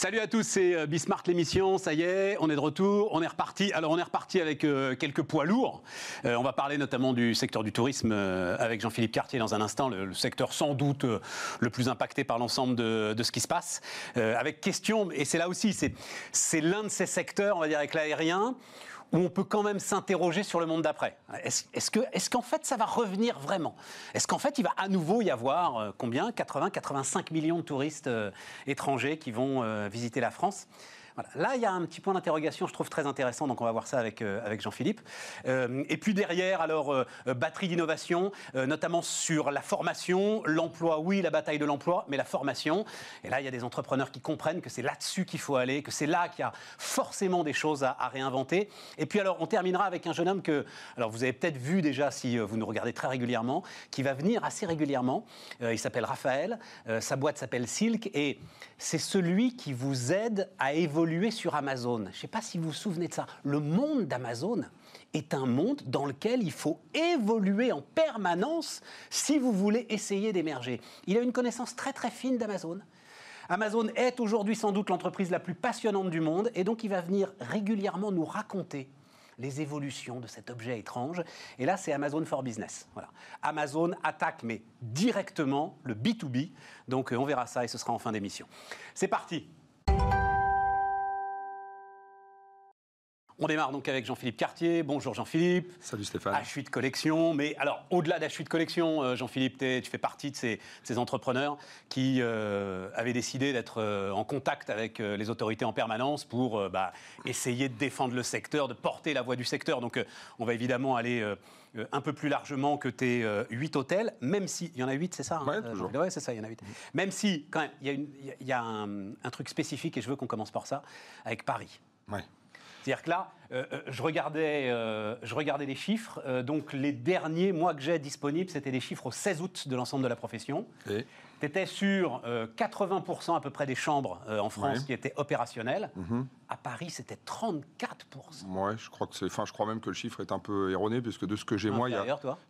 Salut à tous, c'est euh, Bismart l'émission, ça y est, on est de retour, on est reparti. Alors on est reparti avec euh, quelques poids lourds. Euh, on va parler notamment du secteur du tourisme avec Jean-Philippe Cartier dans un instant, le, secteur sans doute le plus impacté par l'ensemble de, ce qui se passe. avec question, et c'est là aussi, c'est l'un de ces secteurs, on va dire avec l'aérien, où on peut quand même s'interroger sur le monde d'après. Est-ce qu'en fait ça va revenir vraiment? Est-ce qu'en fait il va à nouveau y avoir euh, combien? 80, 85 millions de touristes euh, étrangers qui vont euh, visiter la France? Là, il y a un petit point d'interrogation, je trouve très intéressant, donc on va voir ça avec, euh, Jean-Philippe. Euh, et puis derrière, alors, euh, batterie d'innovation, notamment sur la formation, l'emploi, oui, la bataille de l'emploi, mais la formation. Et là, il y a des entrepreneurs qui comprennent que c'est là-dessus qu'il faut aller, que c'est là qu'il y a forcément des choses à, réinventer. Et puis alors, on terminera avec un jeune homme que, alors vous avez peut-être vu déjà si vous nous regardez très régulièrement, qui va venir assez régulièrement. il s'appelle Raphaël, sa boîte s'appelle Silk, et c'est celui qui vous aide à évoluer sur Amazon. Je ne sais pas si vous vous souvenez de ça. Le monde d'Amazon est un monde dans lequel il faut évoluer en permanence si vous voulez essayer d'émerger. Il a une connaissance très très fine d'Amazon. Amazon est aujourd'hui sans doute l'entreprise la plus passionnante du monde et donc il va venir régulièrement nous raconter les évolutions de cet objet étrange. Et là, c'est Amazon for Business. Voilà. Amazon attaque, mais directement, le B2B. Donc, euh, on verra ça et ce sera en fin d'émission. C'est parti On démarre donc avec Jean-Philippe Cartier. Bonjour Jean-Philippe. Salut Stéphane. H8 Collection. Mais alors, au-delà d'H8 Collection, euh, Jean-Philippe, tu fais partie de ces, entrepreneurs qui euh, avaient décidé d'être euh, en contact avec les autorités en permanence pour bah, essayer de défendre le secteur, de porter la voix du secteur. Donc, on va évidemment aller un peu plus largement que tes 8 hôtels, même si. Il y en a 8, c'est ça hein, Oui, toujours. Oui, c'est ça, il y en a 8. Même si, quand même, il y a, un, un, truc spécifique, et je veux qu'on commence par ça, avec Paris. Ouais. C'est-à-dire que là, euh, euh, je, regardais, euh, je regardais les chiffres. donc, les derniers mois que j'ai disponibles, c'était des chiffres au 16 août de l'ensemble de la profession. Tu étais sur 80% à peu près des chambres en France qui étaient opérationnelles. Mhm. À Paris, c'était 34%. Ouais, je crois que c'est. Enfin, je crois même que le chiffre est un peu erroné, puisque de ce que j'ai moi, il y, a,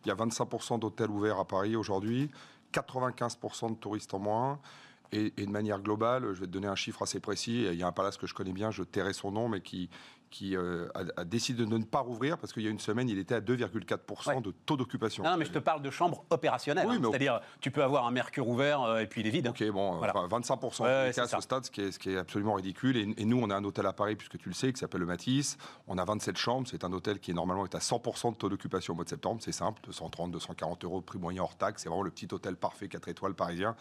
il y a 25% d'hôtels ouverts à Paris aujourd'hui, 95% de touristes en moins. Et, et, de manière globale, je vais te donner un chiffre assez précis. Il y a un palace que je connais bien, je tairai son nom, mais qui, qui euh, a, décidé de ne pas rouvrir parce qu'il y a une semaine, il était à 2,4% de taux d'occupation. Non, mais je te parle de chambres opérationnelles. Oui, hein. C'est-à-dire, tu peux avoir un mercure ouvert euh, et puis il est vide. Ok, bon, 25% à ce stade, ce qui, est, ce qui est absolument ridicule. Et, nous, on a un hôtel à Paris, puisque tu le sais, qui s'appelle le Matisse. On a 27 chambres. C'est un hôtel qui est normalement est à 100% de taux d'occupation au mois de septembre. C'est simple, 230, 240 euros prix moyen hors taxe. C'est vraiment le petit hôtel parfait 4 étoiles parisien.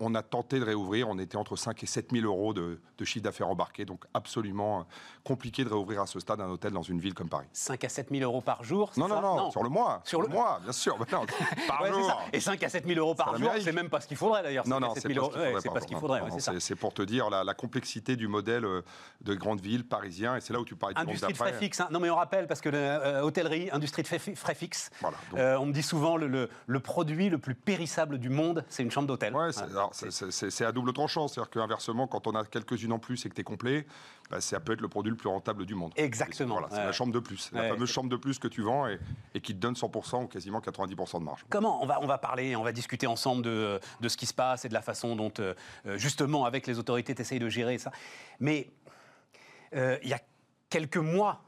On, a tenté de réouvrir. On était entre 5 et 7 000 euros de, de chiffre d'affaires embarqué. Donc absolument euh, compliqué de réouvrir à ce stade un hôtel dans une ville comme Paris. 5 à 7 000 euros par jour non, non, non, sur le mois. Sur le mois, bien sûr. par jour. Et 5 à 7 000 euros par jour, c'est même pas ce qu'il faudrait d'ailleurs. Non, non, c'est pas ce qu'il faudrait. C'est pour te dire la, complexité du modèle euh, de grande ville parisien. Et c'est là où tu parlais du Industrie de frais fixes. Hein. Non, mais on rappelle, parce que l'hôtellerie, euh, industrie de frais fixes, euh, on me dit souvent le, le, produit le plus périssable du monde, c'est une chambre d'hôtel. Ouais, c'est à double tranchant. C'est-à-dire qu'inversement, quand on a quelques-unes en plus et que tu es complet, bah, ça peut être le produit le plus rentable du monde. Exactement. c'est la chambre de plus, la fameuse chambre de plus que tu vends et, qui te donne 100% ou quasiment 90% de marge. Comment on va, on va parler, on va discuter ensemble de, de ce qui se passe et de la façon dont, euh, justement, avec les autorités, tu essayes de gérer ça. Mais euh, il y a quelques mois,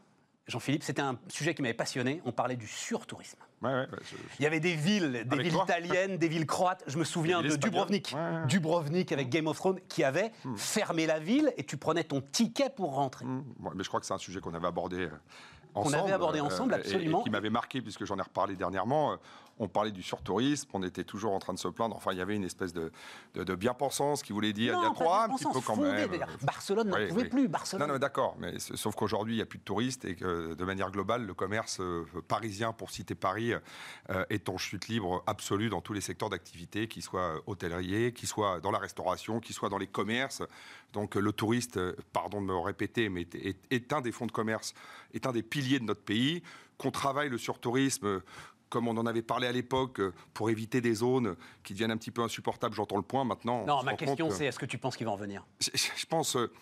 Jean-Philippe, c'était un sujet qui m'avait passionné. On parlait du surtourisme. il y avait des villes, des villes italiennes, des villes croates. Je me souviens de Dubrovnik, Dubrovnik avec Game of Thrones, qui avait hmm. fermé la ville et tu prenais ton ticket pour rentrer. Hmm. mais je crois que c'est un sujet qu'on avait abordé ensemble. On avait abordé ensemble, euh, absolument. Et, qui m'avait marqué, puisque j'en ai reparlé dernièrement. Euh, on parlait du surtourisme, on était toujours en train de se plaindre. Enfin, il y avait une espèce de, de, bien-pensance qui voulait dire il y a trois un petit peu quand même. Barcelone n'en pouvait plus. Barcelone. Non, non d'accord, mais sauf qu'aujourd'hui, il n'y a plus de touristes et que de manière globale, le commerce euh, parisien, pour citer Paris, est en chute libre absolue dans tous les secteurs d'activité, qu'ils soient hôteliers, qu'ils soient dans la restauration, qu'ils soient dans les commerces. Donc le touriste, pardon de me répéter, mais est un des fonds de commerce, est un des piliers de notre pays, qu'on travaille le surtourisme comme on en avait parlé à l'époque, pour éviter des zones qui deviennent un petit peu insupportables, j'entends le point maintenant. Non, ma question c'est, est-ce que tu penses qu'il va en venir? Je, pense, euh,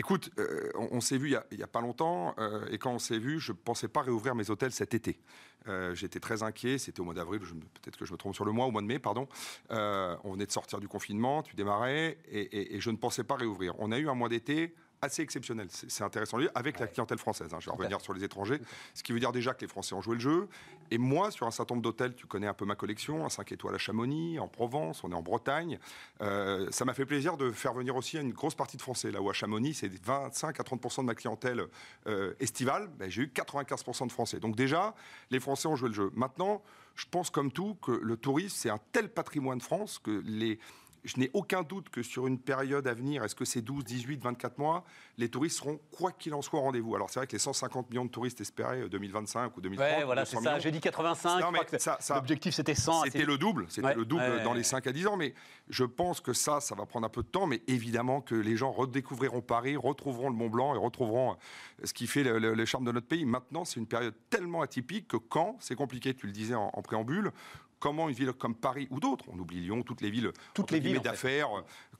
Écoute, euh, on, s'est vu il n'y a, pas longtemps, euh, et quand on s'est vu, je ne pensais pas réouvrir mes hôtels cet été. Euh, j'étais très inquiet, c'était au mois d'avril, peut-être que je me trompe sur le mois, au mois de mai, pardon. on venait de sortir du confinement, tu démarrais, et, et je ne pensais pas réouvrir. On a eu un mois d'été assez exceptionnel. C'est intéressant avec la clientèle française. Hein. Je vais revenir sur les étrangers. Ce qui veut dire déjà que les Français ont joué le jeu. Et moi, sur un certain nombre d'hôtels, tu connais un peu ma collection, un 5 étoiles à Chamonix, en Provence, on est en Bretagne. Euh, ça m'a fait plaisir de faire venir aussi une grosse partie de Français. Là où à Chamonix, c'est 25 à 30% de ma clientèle euh, estivale. Ben, J'ai eu 95% de Français. Donc déjà, les Français ont joué le jeu. Maintenant, je pense comme tout que le tourisme, c'est un tel patrimoine de France que les je n'ai aucun doute que sur une période à venir, est-ce que c'est 12, 18, 24 mois, les touristes seront, quoi qu'il en soit, au rendez-vous. Alors c'est vrai que les 150 millions de touristes espérés 2025 euh, ou 2030. Ouais, voilà, c'est ça. J'ai dit 85. L'objectif c'était 100. C'était le double. C'était le double dans les 5 à 10 ans. Mais je pense que ça, ça va prendre un peu de temps. Mais évidemment que les gens redécouvriront Paris, retrouveront le Mont Blanc et retrouveront euh, ce qui fait le, charme de notre pays. Maintenant, c'est une période tellement atypique que quand, c'est compliqué, tu le disais en préambule, comment une ville comme Paris ou d'autres, on oublie Lyon, toutes les villes, toutes les villes d'affaires,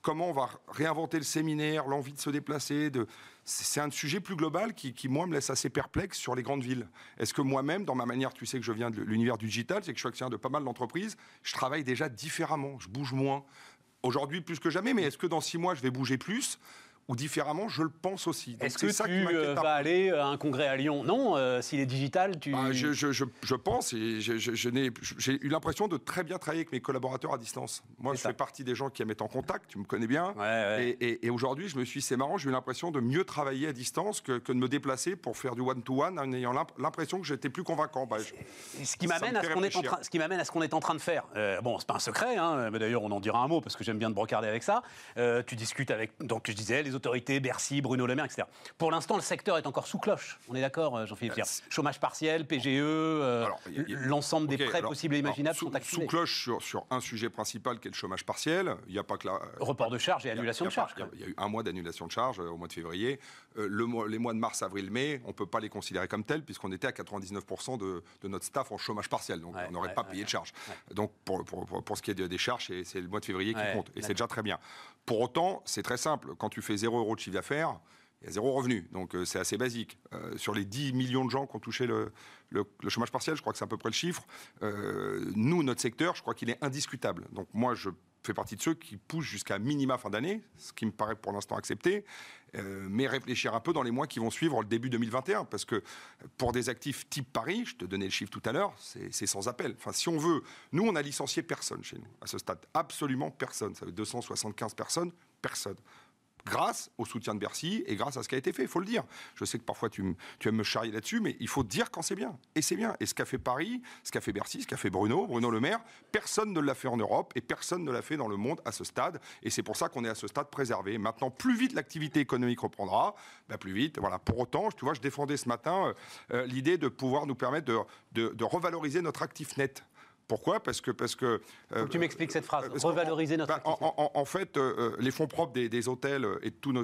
comment on va réinventer le séminaire, l'envie de se déplacer, de... c'est un sujet plus global qui, moi, me laisse assez perplexe sur les grandes villes. Est-ce que moi-même, dans ma manière, tu sais que je viens de l'univers du digital, c'est que je suis actionnaire de pas mal d'entreprises, je travaille déjà différemment, je bouge moins. Aujourd'hui, plus que jamais, mais est-ce que dans six mois, je vais bouger plus? Ou différemment, je le pense aussi. Est-ce que ça tu euh, vas aller à un congrès à Lyon Non, euh, s'il est digital, tu... Bah, je, je, je, pense, et j'ai eu l'impression de très bien travailler avec mes collaborateurs à distance. Moi, je fais partie des gens qui aiment être en contact, tu me connais bien. Et, aujourd'hui, je me suis c'est marrant, j'ai eu l'impression de mieux travailler à distance que, que, de me déplacer pour faire du one-to-one en ayant l'impression que j'étais plus convaincant. Bah, ce qui m'amène à ce qu'on est, en train, est en de faire. Euh, bon, c'est pas un secret, hein, mais d'ailleurs, on en dira un mot parce que j'aime bien te brocarder avec ça. tu discutes avec, donc je disais, les autorités, Bercy, Bruno Le Maire, etc. Pour l'instant, le secteur est encore sous cloche. On est d'accord, euh, Jean-Philippe euh, Chômage partiel, PGE, euh, l'ensemble des prêts possibles et imaginables sont activés. Sous cloche sur, sur, un sujet principal qui est le chômage partiel. Il n'y a pas que la. Report de charges et annulation de charges. Il y, a eu un mois d'annulation de charges au mois de février. le les mois de mars, avril, mai, on ne peut pas les considérer comme tels puisqu'on était à 99% de, notre staff en chômage partiel. Donc on n'aurait pas payé de charges. Donc pour, pour, pour, ce qui est des charges, c'est le mois de février qui compte. Et c'est déjà très bien. Pour autant, c'est très simple. Quand tu fais 0 euros de chiffre d'affaires, il y a zéro revenu. Donc euh, c'est assez basique. Euh, sur les 10 millions de gens qui ont touché le, chômage partiel, je crois que c'est à peu près le chiffre, euh, nous, notre secteur, je crois qu'il est indiscutable. Donc moi, je fais partie de ceux qui poussent jusqu'à minima fin d'année, ce qui me paraît pour l'instant accepté, mais réfléchir un peu dans les mois qui vont suivre le début 2021, parce que pour des actifs type Paris, je te donnais le chiffre tout à l'heure, c'est sans appel. Enfin, si on veut, nous, on a licencié personne chez nous, à ce stade, absolument personne. Ça fait 275 personnes, personne grâce au soutien de Bercy et grâce à ce qui a été fait, il faut le dire. Je sais que parfois tu, tu aimes me charrier là-dessus, mais il faut dire quand c'est bien. Et c'est bien. Et ce qu'a fait Paris, ce qu'a fait Bercy, ce qu'a fait Bruno, Bruno Le Maire, personne ne l'a fait en Europe et personne ne l'a fait dans le monde à ce stade. Et c'est pour ça qu'on est à ce stade préservé. Maintenant, plus vite l'activité économique reprendra, bah, plus vite. Voilà. Pour autant, tu vois, je défendais ce matin euh, euh, l'idée de pouvoir nous permettre de, de, de revaloriser notre actif net. Pourquoi? Parce que. Parce que euh, tu m'expliques cette phrase, revaloriser notre bah, en, fait, euh, les fonds propres des, hôtels et tous nos,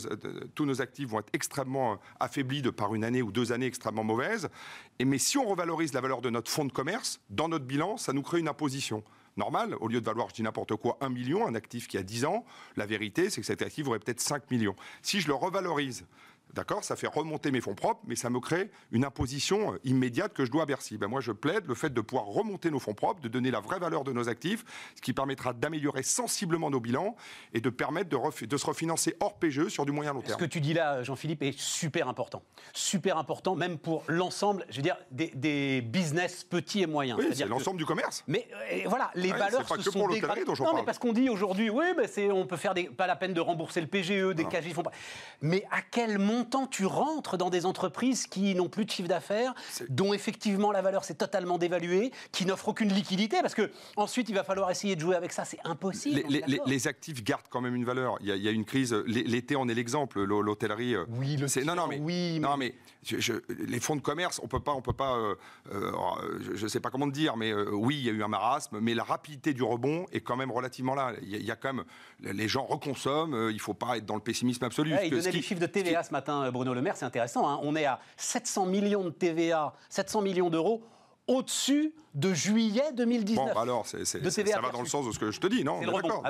tous nos actifs vont être extrêmement affaiblis de par une année ou deux années extrêmement mauvaises. Et, mais si on revalorise la valeur de notre fonds de commerce, dans notre bilan, ça nous crée une imposition normal. Au lieu de valoir, je dis n'importe quoi, 1 million, un actif qui a 10 ans, la vérité, c'est que cet actif aurait peut-être 5 millions. Si je le revalorise D'accord Ça fait remonter mes fonds propres, mais ça me crée une imposition euh, immédiate que je dois à Bercy. Ben moi, je plaide le fait de pouvoir remonter nos fonds propres, de donner la vraie valeur de nos actifs, ce qui permettra d'améliorer sensiblement nos bilans et de permettre de, de, se refinancer hors PGE sur du moyen long terme. Ce que tu dis là, Jean-Philippe, est super important. Super important, même pour l'ensemble, je veux dire, des, business petits et moyens. Oui, c'est l'ensemble du commerce. Mais euh, voilà, les valeurs pas se que sont dégradées. Non, mais parce qu'on dit aujourd'hui, oui, ben on peut faire des, pas la peine de rembourser le PGE, des cages, font pas. Mais à quel montant temps tu rentres dans des entreprises qui n'ont plus de chiffre d'affaires, dont effectivement la valeur s'est totalement dévaluée, qui n'offrent aucune liquidité, parce que ensuite il va falloir essayer de jouer avec ça, c'est impossible. Les, actifs gardent quand même une valeur. Il y a, une crise. L'été en est l'exemple. L'hôtellerie. Euh, oui, le non, non, mais, oui, non, mais les fonds de commerce, on peut pas, on peut pas. Euh, euh, je ne sais pas comment te dire, mais oui, il y a eu un marasme, mais la rapidité du rebond est quand même relativement là. Il y, a, quand même les gens reconsomment. il ne faut pas être dans le pessimisme absolu. il donnait les chiffres de TVA ce matin, Bruno Le Maire, c'est intéressant. Hein. On est à 700 millions de TVA, 700 millions d'euros au-dessus de juillet 2019. Bon, alors, ça va dans le sens de ce que je te dis, non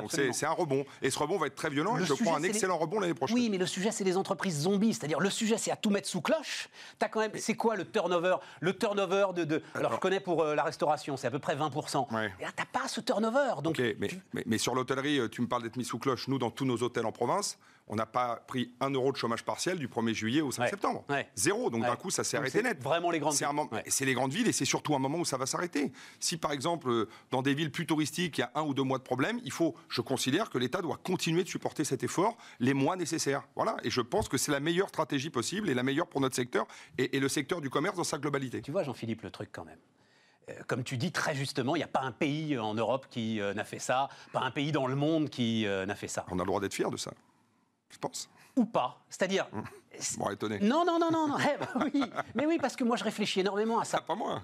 C'est un rebond. Et ce rebond va être très violent. et je prends un excellent rebond l'année prochaine. Oui, mais le sujet, c'est les entreprises zombies. C'est-à-dire, le sujet, c'est à tout mettre sous cloche. As quand même, c'est quoi le turnover? Le turnover de, alors, je connais pour euh, la restauration, c'est à peu près 20%. Et là, t'as pas ce turnover. Donc, mais, mais, sur l'hôtellerie, euh, tu me parles d'être mis sous cloche. Nous, dans tous nos hôtels en province, on n'a pas pris un euro de chômage partiel du 1er juillet au 5 septembre. Zéro. Donc d'un coup, ça s'est arrêté net. Vraiment les grandes villes. C'est les grandes villes et c'est surtout un moment où ça va s'arrêter. Si par exemple, euh, dans des villes plus touristiques, il y a un ou deux mois de problème, il faut, je considère que l'État doit continuer de supporter cet effort les mois nécessaires. Voilà. Et je pense que c'est la meilleure stratégie possible et la meilleure pour notre secteur et, le secteur du commerce dans sa globalité. Tu vois, Jean-Philippe, le truc quand même euh, comme tu dis très justement, il n'y a pas un pays en Europe qui euh, n'a fait ça, pas un pays dans le monde qui n'a fait ça. On a le droit d'être fier de ça, je pense ou pas. C'est-à-dire. Hum. Bon, étonné. Non, non, non, non, non. Eh ben oui. Mais oui, parce que moi, je réfléchis énormément à ça. Ah, pas moi.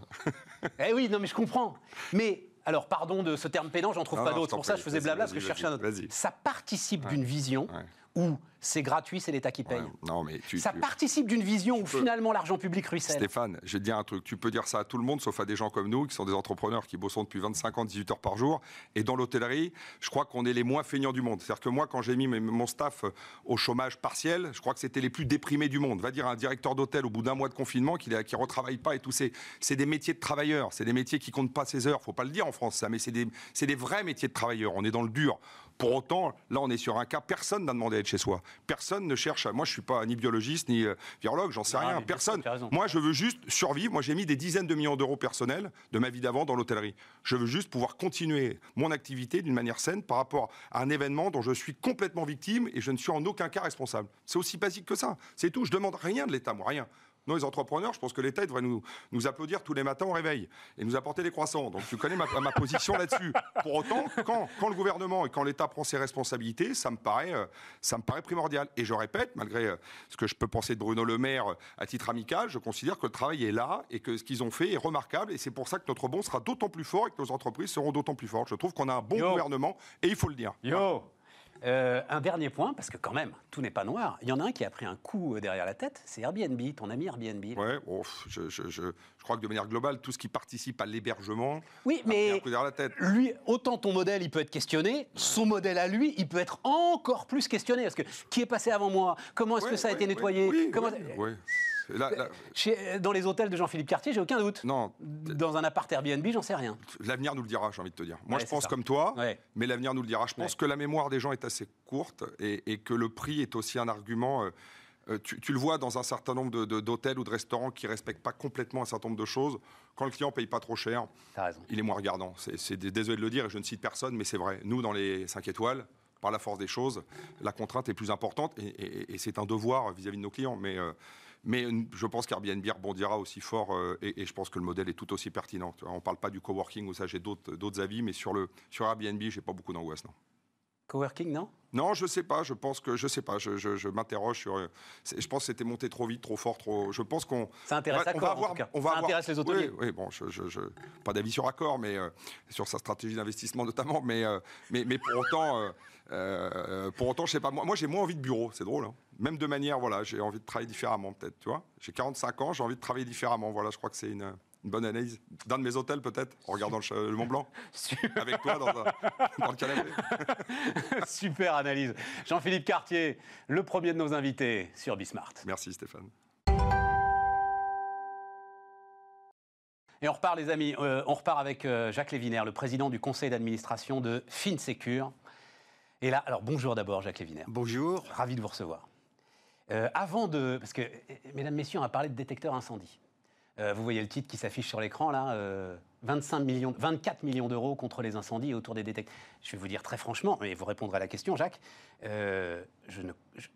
eh oui, non, mais je comprends. Mais alors, pardon de ce terme pédant, j'en trouve pas d'autre. Pour ça, je faisais blabla parce que je cherchais un autre. Ça participe d'une vision où c'est gratuit, c'est l'État qui paye. non, mais ça participe d'une vision où finalement l'argent public ruisselle. Stéphane, je vais te dire un truc. Tu peux dire ça à tout le monde, sauf à des gens comme nous, qui sont des entrepreneurs qui bossent depuis 25 ans, 18 heures par jour. Et dans l'hôtellerie, je crois qu'on est les moins feignants du monde. C'est-à-dire que moi, quand j'ai mis mon staff au chômage partiel, je crois que c'était les plus déprimés du monde. Va dire un directeur d'hôtel au bout d'un mois de confinement qui ne retravaille pas et tout. C'est des métiers de travailleurs. C'est des métiers qui comptent pas ses heures. Faut pas le dire en France, ça, mais c'est des, des vrais métiers de travailleurs. On est dans le dur. Pour autant, là, on est sur un cas, personne n'a demandé à être chez soi. Personne ne cherche à. Moi, je suis pas ni biologiste, ni euh, virologue, j'en sais rien. Personne. Moi, je veux juste survivre. Moi, j'ai mis des dizaines de millions d'euros personnels de ma vie d'avant dans l'hôtellerie. Je veux juste pouvoir continuer mon activité d'une manière saine par rapport à un événement dont je suis complètement victime et je ne suis en aucun cas responsable. C'est aussi basique que ça. C'est tout. Je demande rien de l'État, moi, rien. Nous, les entrepreneurs, je pense que l'État devrait nous, nous applaudir tous les matins au réveil et nous apporter des croissants. Donc tu connais ma, position là-dessus. Pour autant, quand, quand, le gouvernement et quand l'État prend ses responsabilités, ça me, paraît, euh, ça me paraît primordial. Et je répète, malgré euh, ce que je peux penser de Bruno Le Maire euh, à titre amical, je considère que le travail est là et que ce qu'ils ont fait est remarquable. Et c'est pour ça que notre bon sera d'autant plus fort et que nos entreprises seront d'autant plus fortes. Je trouve qu'on a un bon gouvernement et il faut le dire. Yo euh, un dernier point, parce que quand même, tout n'est pas noir. Il y en a un qui a pris un coup derrière la tête, c'est Airbnb, ton ami Airbnb. Ouais, je, crois que de manière globale, tout ce qui participe à l'hébergement oui, mais un coup derrière la tête. Lui, autant ton modèle, il peut être questionné, son modèle à lui, il peut être encore plus questionné. Parce que qui est passé avant moi? Comment est-ce que ça a été nettoyé? Dans les hôtels de Jean-Philippe Cartier, j'ai aucun doute. Non. Dans un appart Airbnb, j'en sais rien. L'avenir nous le dira, j'ai envie de te dire. Moi, je pense comme toi, mais l'avenir nous le dira. Je pense que la mémoire des gens est assez courte et, que le prix est aussi un argument. Euh, euh, tu, le vois dans un certain nombre d'hôtels ou de restaurants qui respectent pas complètement un certain nombre de choses. Quand le client paye pas trop cher, il est moins regardant. C'est désolé de le dire, et je ne cite personne, mais c'est vrai. Nous, dans les 5 étoiles, par la force des choses, la contrainte est plus importante et, c'est un devoir vis-à-vis de nos clients. Mais euh, mais je pense qu'Airbnb rebondira aussi fort euh, et, je pense que le modèle est tout aussi pertinent. On ne parle pas du coworking où ça j'ai d'autres avis, mais sur, le, sur Airbnb, j'ai pas beaucoup d'angoisse. Non. Coworking, non? Non, je sais pas. Je pense que je sais pas. Je, je, m'interroge sur. Euh, je pense que c'était monté trop vite, trop fort, trop. Je pense qu'on. Ça intéresse on va, avoir, on va ça intéresse les hôteliers. Oui, oui bon, je, pas d'avis sur Accor, mais euh, sur sa stratégie d'investissement notamment. Mais, mais, mais pour autant, pour autant, je sais pas. Moi, moi j'ai moins envie de bureau. C'est drôle. Hein même de manière, voilà, j'ai envie de travailler différemment, peut-être, tu vois. J'ai 45 ans, j'ai envie de travailler différemment. Voilà, je crois que c'est une, bonne analyse. D'un de mes hôtels, peut-être, en regardant le, Mont Blanc, avec toi dans, le canapé. Super analyse. Jean-Philippe Cartier, le premier de nos invités sur Bismart. Merci Stéphane. Et on repart, les amis, euh, on repart avec euh, Jacques Lévinaire, le président du conseil d'administration de FinSecure. Et là, alors bonjour d'abord, Jacques Lévinaire. Bonjour. Ravi de vous recevoir. Euh, avant de. Parce que, mesdames, messieurs, on a parlé de détecteur incendie. Euh, vous voyez le titre qui s'affiche sur l'écran là 25 euh, millions, 24 millions d'euros contre les incendies autour des détecteurs. Je vais vous dire très franchement, et vous répondrez à la question, Jacques. je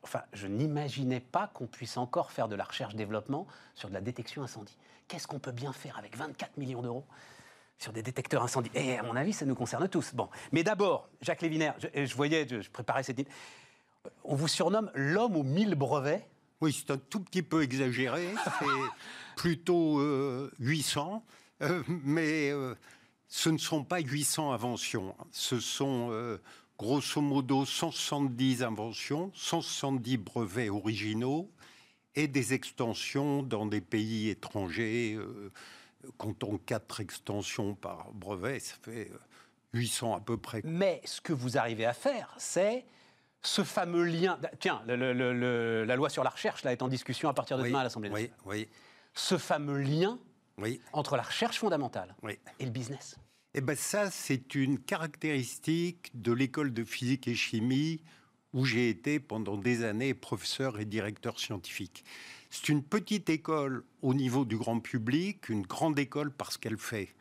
enfin, n'imaginais pas qu'on puisse encore faire de la recherche-développement sur de la détection incendie. Qu'est-ce qu'on peut bien faire avec 24 millions d'euros sur des détecteurs incendie Et à mon avis, ça nous concerne tous. Bon, mais d'abord, Jacques Lévinaire, je, je voyais, je préparais cette on vous surnomme l'homme aux mille brevets Oui, c'est un tout petit peu exagéré. C'est plutôt 800. Euh, euh, mais euh, ce ne sont pas 800 inventions. Ce sont grosso modo 170 inventions, 170 brevets originaux et des extensions dans des pays étrangers. Comptons quatre extensions par brevet, ça fait 800 à peu près. Mais ce que vous arrivez à faire, c'est ce fameux lien. Tiens, la loi sur la recherche là, est en discussion à partir de demain à l'Assemblée nationale. Oui, oui. Ce fameux lien entre la recherche fondamentale et le business. Eh bien ça, c'est une caractéristique de l'école de physique et chimie où j'ai été pendant des années professeur et directeur scientifique. C'est une petite école au niveau du grand public, une grande école parce qu'elle fait.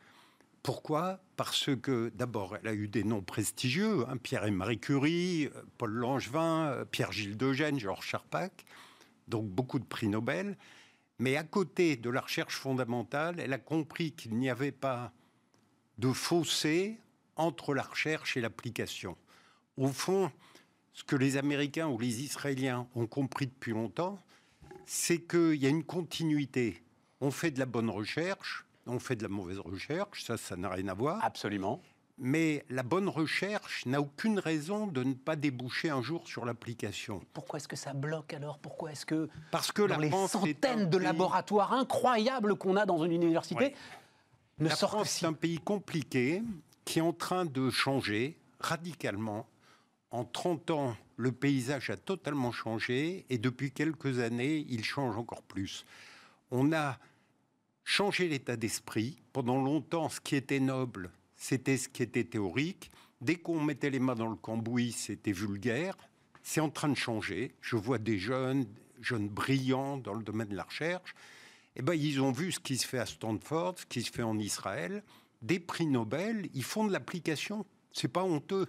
Pourquoi? Parce que d'abord, elle a eu des noms prestigieux, hein, Pierre et Marie Curie, euh, Paul Langevin, euh, Pierre-Gilles Degène, Georges Charpak, donc beaucoup de prix Nobel. Mais à côté de la recherche fondamentale, elle a compris qu'il n'y avait pas de fossé entre la recherche et l'application. Au fond, ce que les Américains ou les Israéliens ont compris depuis longtemps, c'est qu'il y a une continuité. On fait de la bonne recherche, on fait de la mauvaise recherche, ça, ça n'a rien à voir. Absolument. Mais la bonne recherche n'a aucune raison de ne pas déboucher un jour sur l'application. Pourquoi est-ce que ça bloque alors? Pourquoi est-ce que parce que dans les centaines de laboratoires incroyables qu'on a dans une université ne la France, c'est un pays compliqué qui est en train de changer radicalement. En 30 ans, le paysage a totalement changé et depuis quelques années, il change encore plus. On a changé l'état d'esprit. Pendant longtemps, ce qui était noble, c'était ce qui était théorique. Dès qu'on mettait les mains dans le cambouis, c'était vulgaire. C'est en train de changer. Je vois des jeunes, jeunes brillants dans le domaine de la recherche. Eh ben, ils ont vu ce qui se fait à Stanford, ce qui se fait en Israël. Des prix Nobel, ils font de l'application. C'est pas honteux.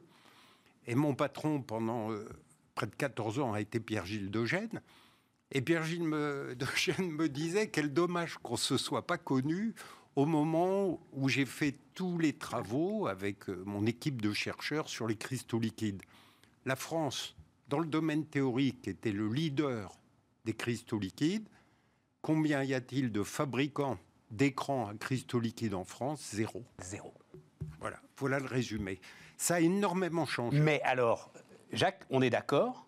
Et mon patron, pendant euh, près de 14 ans, a été Pierre-Gilles Degène. Et Pierre-Gilles Degène me disait quel dommage qu'on ne se soit pas connu au moment où j'ai fait tous les travaux avec euh, mon équipe de chercheurs sur les cristaux liquides. La France, dans le domaine théorique, était le leader des cristaux liquides. Combien y a-t-il de fabricants d'écrans à cristaux liquides en France? Zéro. Zéro. Voilà, voilà le résumé. Ça a énormément changé. Mais alors, Jacques, on est d'accord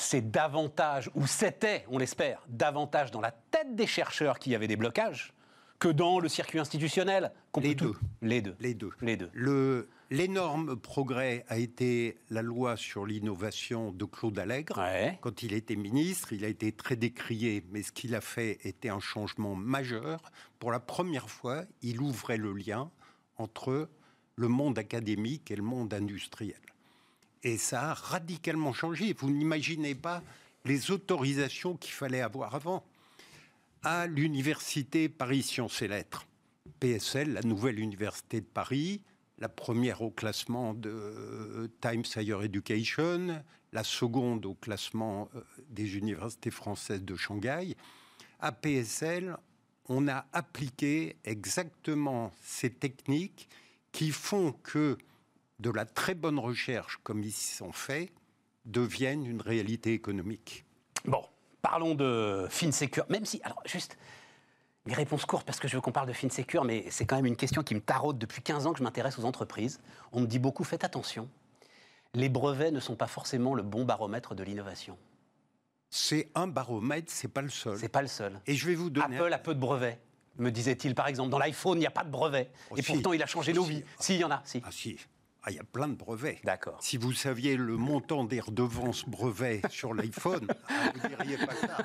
c'est davantage, ou c'était, on l'espère, davantage dans la tête des chercheurs qui y avait des blocages que dans le circuit institutionnel Les deux. Les deux. Les deux. Les deux. Le, l'énorme progrès a été la loi sur l'innovation de Claude Allègre. Quand il était ministre, il a été très décrié, mais ce qu'il a fait était un changement majeur. Pour la première fois, il ouvrait le lien entre le monde académique et le monde industriel. Et ça a radicalement changé. Vous n'imaginez pas les autorisations qu'il fallait avoir avant à l'université Paris Sciences et Lettres. PSL, la nouvelle université de Paris, la première au classement de Times Higher Education, la seconde au classement euh, des universités françaises de Shanghai. À PSL, on a appliqué exactement ces techniques qui font que de la très bonne recherche, comme ils sont faits, deviennent une réalité économique. Bon, Parlons de FinSecure, même si, alors juste, les réponses courtes, parce que je veux qu'on parle de FinSecure, mais c'est quand même une question qui me taraude depuis 15 ans que je m'intéresse aux entreprises. On me dit beaucoup, faites attention, les brevets ne sont pas forcément le bon baromètre de l'innovation. C'est un baromètre, c'est pas le seul. C'est pas le seul. Et je vais vous donner. Apple a peu de brevets, me disait-il par exemple. Dans l'iPhone, il n'y a pas de brevets. Oh, et pourtant, il a changé nos vies. Si, il y en a, si. Ah, si. Ah, il y a plein de brevets. D'accord. Si vous saviez le montant des redevances brevets sur l'iPhone, ah, vous ne diriez pas ça.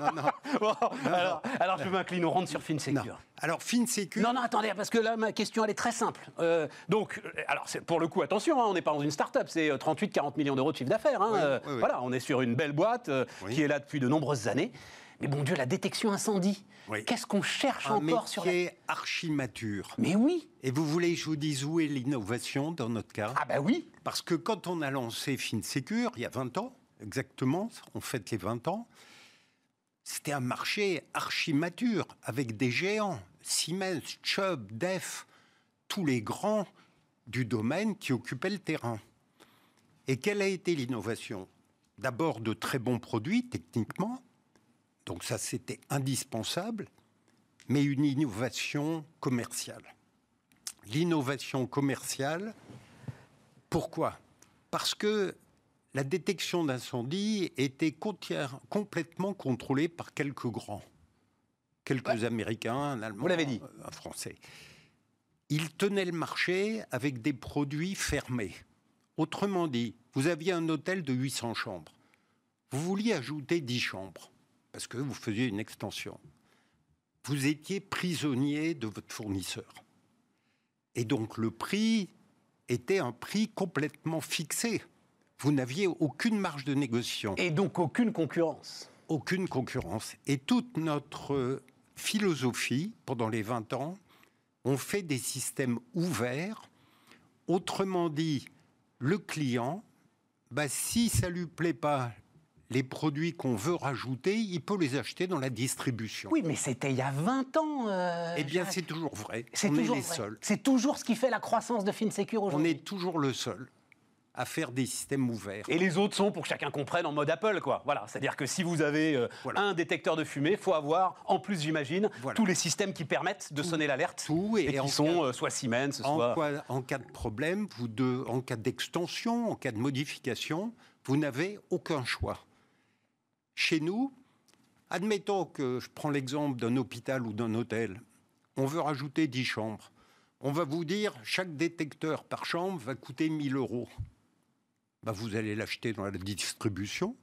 Non, non. alors, alors, je m'incline, on rentre sur FinSecure. Alors, FinSecure. Non, non, attendez, parce que là, ma question, elle est très simple. Euh, donc, euh, alors, pour le coup, attention, hein, on n'est pas dans une start-up, c'est 38-40 euh, millions d'euros de chiffre d'affaires. Hein, voilà, on est sur une belle boîte qui est là depuis de nombreuses années. Mais bon Dieu, la détection incendie. Qu'est-ce qu'on cherche encore sur la... archimature. Mais oui. Et vous voulez que je vous dise où est l'innovation dans notre cas? Ah ben oui. Parce que quand on a lancé FinSecure, il y a 20 ans, exactement, on fête les 20 ans, c'était un marché archimature avec des géants, Siemens, Chubb, Def, tous les grands du domaine qui occupaient le terrain. Et quelle a été l'innovation? D'abord de très bons produits techniquement, donc ça, c'était indispensable, mais une innovation commerciale. L'innovation commerciale, pourquoi? Parce que la détection d'incendie était complètement contrôlée par quelques grands. quelques Américains, un Allemand, Vous dit. un Français. Ils tenaient le marché avec des produits fermés. Autrement dit, vous aviez un hôtel de 800 chambres. Vous vouliez ajouter 10 chambres parce que vous faisiez une extension. Vous étiez prisonnier de votre fournisseur. Et donc le prix était un prix complètement fixé. Vous n'aviez aucune marge de négociation Et donc aucune concurrence. aucune concurrence. Et toute notre philosophie, pendant les 20 ans, on fait des systèmes ouverts. Autrement dit, le client, bah, si ça lui plaît pas, les produits qu'on veut rajouter, il peut les acheter dans la distribution. Oui, mais c'était il y a 20 ans. euh, eh bien, c'est toujours vrai. C'est on toujours est les vrai. seuls. C'est toujours ce qui fait la croissance de FinSecure On aujourd'hui. est toujours le seul à faire des systèmes ouverts. Et les autres sont, pour que chacun comprenne, en mode Apple, quoi. Voilà, c'est-à-dire que si vous avez euh, Voilà. un détecteur de fumée, faut avoir, en plus, j'imagine, Voilà. tous les systèmes qui permettent de sonner l'alerte. tout, et et, en qui sont cas- euh, soit Siemens, En, soit. quoi- en cas de problème, vous de- en cas d'extension, en cas de modification, vous n'avez aucun choix. Chez nous, admettons que je prends l'exemple d'un hôpital ou d'un hôtel, on veut rajouter 10 chambres. On va vous dire, chaque détecteur par chambre va coûter 1000 euros. Bah, vous allez l'acheter dans la distribution.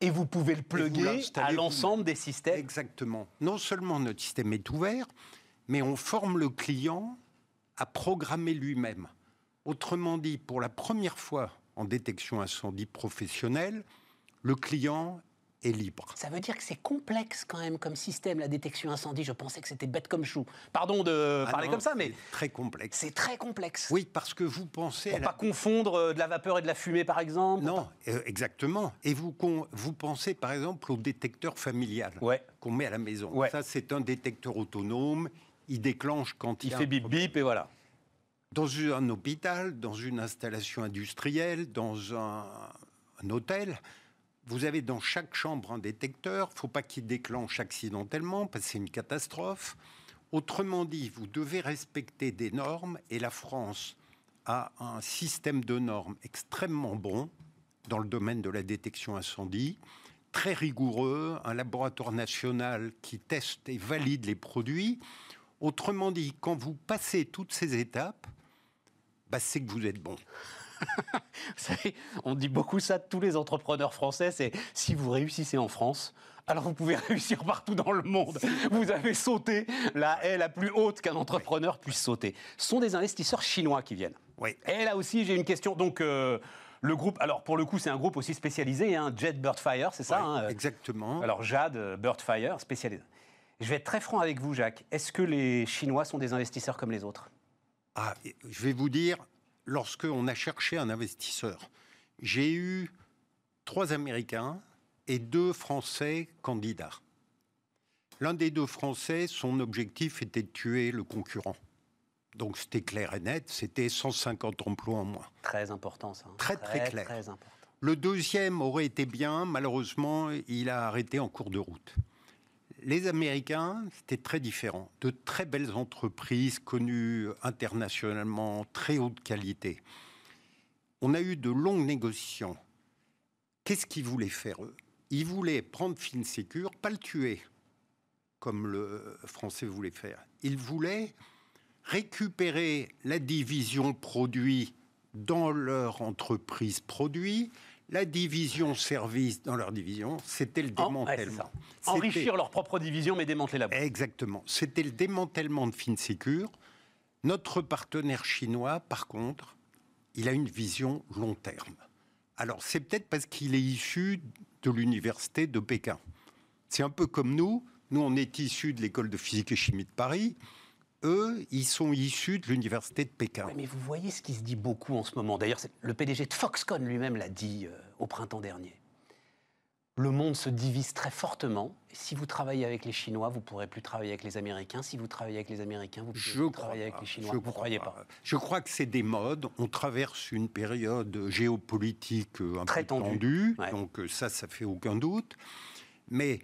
Et vous pouvez le plugger à l'ensemble des systèmes. Exactement. Non seulement notre système est ouvert, mais on forme le client à programmer lui-même. Autrement dit, pour la première fois en détection incendie professionnelle, le client libre. Ça veut dire que c'est complexe quand même comme système, la détection incendie. Je pensais que c'était bête comme chou. Pardon de Ah parler non, comme ça, mais très complexe. c'est très complexe. Oui, parce que vous pensez à Pour la- pas confondre euh, de la vapeur et de la fumée, par exemple. Non, euh, exactement. Et vous, vous pensez par exemple au détecteur familial Ouais. qu'on met à la maison. Ouais. Ça, c'est un détecteur autonome. Il déclenche quand il, Il fait bip bip et voilà. dans un hôpital, dans une installation industrielle, dans un, un hôtel, vous avez dans chaque chambre un détecteur. Il ne faut pas qu'il déclenche accidentellement, parce que c'est une catastrophe. Autrement dit, vous devez respecter des normes, et la France a un système de normes extrêmement bon dans le domaine de la détection incendie, très rigoureux, un laboratoire national qui teste et valide les produits. Autrement dit, quand vous passez toutes ces étapes, bah, c'est que vous êtes bon. Vous savez, on dit beaucoup ça de tous les entrepreneurs français, c'est si vous réussissez en France, alors vous pouvez réussir partout dans le monde. Vous avez sauté la haie la plus haute qu'un entrepreneur puisse sauter. Ce sont des investisseurs chinois qui viennent. Oui. Et là aussi, j'ai une question. Donc, euh, le groupe, alors pour le coup, c'est un groupe aussi spécialisé, hein, Jet Birdfire, c'est ça hein, euh, Exactement. Alors, Jade euh, Birdfire, spécialisé. Je vais être très franc avec vous, Jacques. Est-ce que les Chinois sont des investisseurs comme les autres? Ah, je vais vous dire, lorsque on a cherché un investisseur, j'ai eu trois Américains et deux Français candidats. L'un des deux Français, son objectif était de tuer le concurrent. Donc c'était clair et net, c'était 150 emplois en moins. Très important, ça. hein. Très, très clair. Très important. Le deuxième aurait été bien, malheureusement, il a arrêté en cours de route. Les Américains, c'était très différent. De très belles entreprises connues internationalement, très haute qualité. On a eu de longues négociations. Qu'est-ce qu'ils voulaient faire, eux? Ils voulaient prendre FinSecure, pas le tuer, comme le Français voulait faire. Ils voulaient récupérer la division produit dans leur entreprise produit, la division service dans leur division, c'était le démantèlement. Enrichir leur propre division, mais démanteler la boîte. Exactement. C'était le démantèlement de FinSecure. Notre partenaire chinois, par contre, il a une vision long terme. Alors, c'est peut-être parce qu'il est issu de l'université de Pékin. C'est un peu comme nous. Nous, on est issus de l'école de physique et chimie de Paris. Eux, ils sont issus de l'université de Pékin. Mais vous voyez ce qui se dit beaucoup en ce moment. D'ailleurs, le PDG de Foxconn lui-même l'a dit euh, au printemps dernier. Le monde se divise très fortement. Si vous travaillez avec les Chinois, vous ne pourrez plus travailler avec les Américains. Si vous travaillez avec les Américains, vous ne pourrez plus travailler avec pas. les Chinois. Je vous ne crois croyez pas. Je crois que c'est des modes. On traverse une période géopolitique euh, un Très peu tendue. tendue. Ouais. Donc euh, ça, ça fait aucun doute. Mais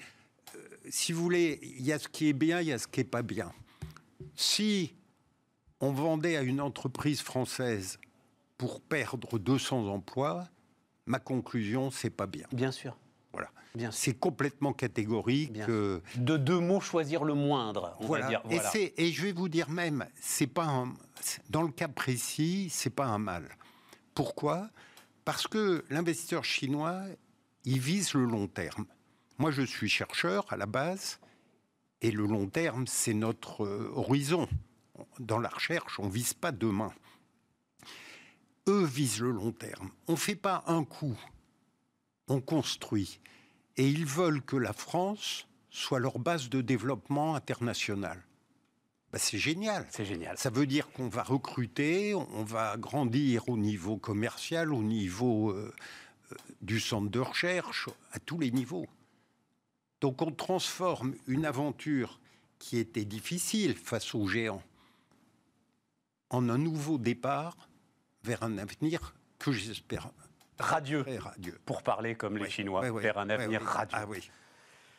euh, si vous voulez, il y a ce qui est bien, il y a ce qui est pas bien. Si on vendait à une entreprise française pour perdre 200 emplois, ma conclusion, c'est pas bien. Bien sûr. Voilà. C'est complètement catégorique. De deux mots, choisir le moindre. On voilà. Va dire, voilà. Et, et, je vais vous dire même, c'est pas un, dans le cas précis, c'est pas un mal. Pourquoi? Parce que l'investisseur chinois, il vise le long terme. Moi, je suis chercheur à la base, et le long terme, c'est notre euh, horizon. Dans la recherche, on vise pas demain. Eux visent le long terme. On ne fait pas un coup, on construit. Et ils veulent que la France soit leur base de développement international. Ben, c'est génial. C'est génial. Ça veut dire qu'on va recruter, on va grandir au niveau commercial, au niveau euh, euh, du centre de recherche, à tous les niveaux. Donc on transforme une aventure qui était difficile face aux géants en un nouveau départ vers un avenir que j'espère radieux, radieux. Pour parler comme les Chinois, vers un avenir radieux. Ah oui.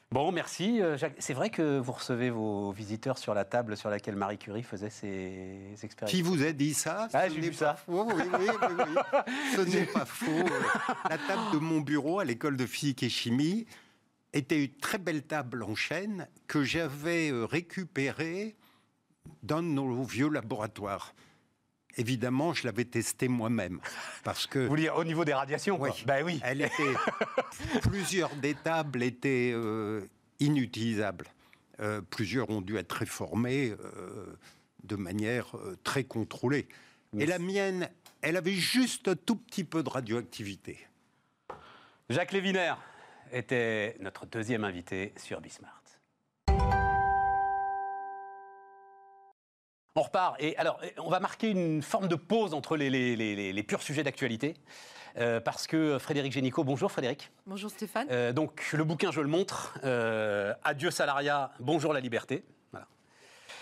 Bon, merci. euh, Jacques. C'est vrai que vous recevez vos visiteurs sur la table sur laquelle Marie Curie faisait ses expériences. Qui vous a dit ça? Ah, j'ai vu pas ça. faux. Oui, oui, oui, oui. Ce n'est pas faux. Euh, La table de mon bureau à l'école de physique et chimie était une très belle table en chêne que j'avais euh, récupérée dans nos vieux laboratoires. Évidemment, je l'avais testée moi-même parce que Vous voulez dire au niveau des radiations quoi Oui. Ben oui. elle était plusieurs des tables étaient euh, inutilisables. Euh, plusieurs ont dû être réformées euh, de manière euh, très contrôlée. Et la mienne, elle avait juste un tout petit peu de radioactivité. Jacques Léviner était notre deuxième invité sur Bismart. On repart. Et alors, on va marquer une forme de pause entre les, les- les- purs sujets d'actualité. euh, parce que Frédéric Génicaud, bonjour Frédéric. Bonjour Stéphane. Euh, donc le bouquin, je le montre. Euh, Adieu salariat, bonjour la liberté.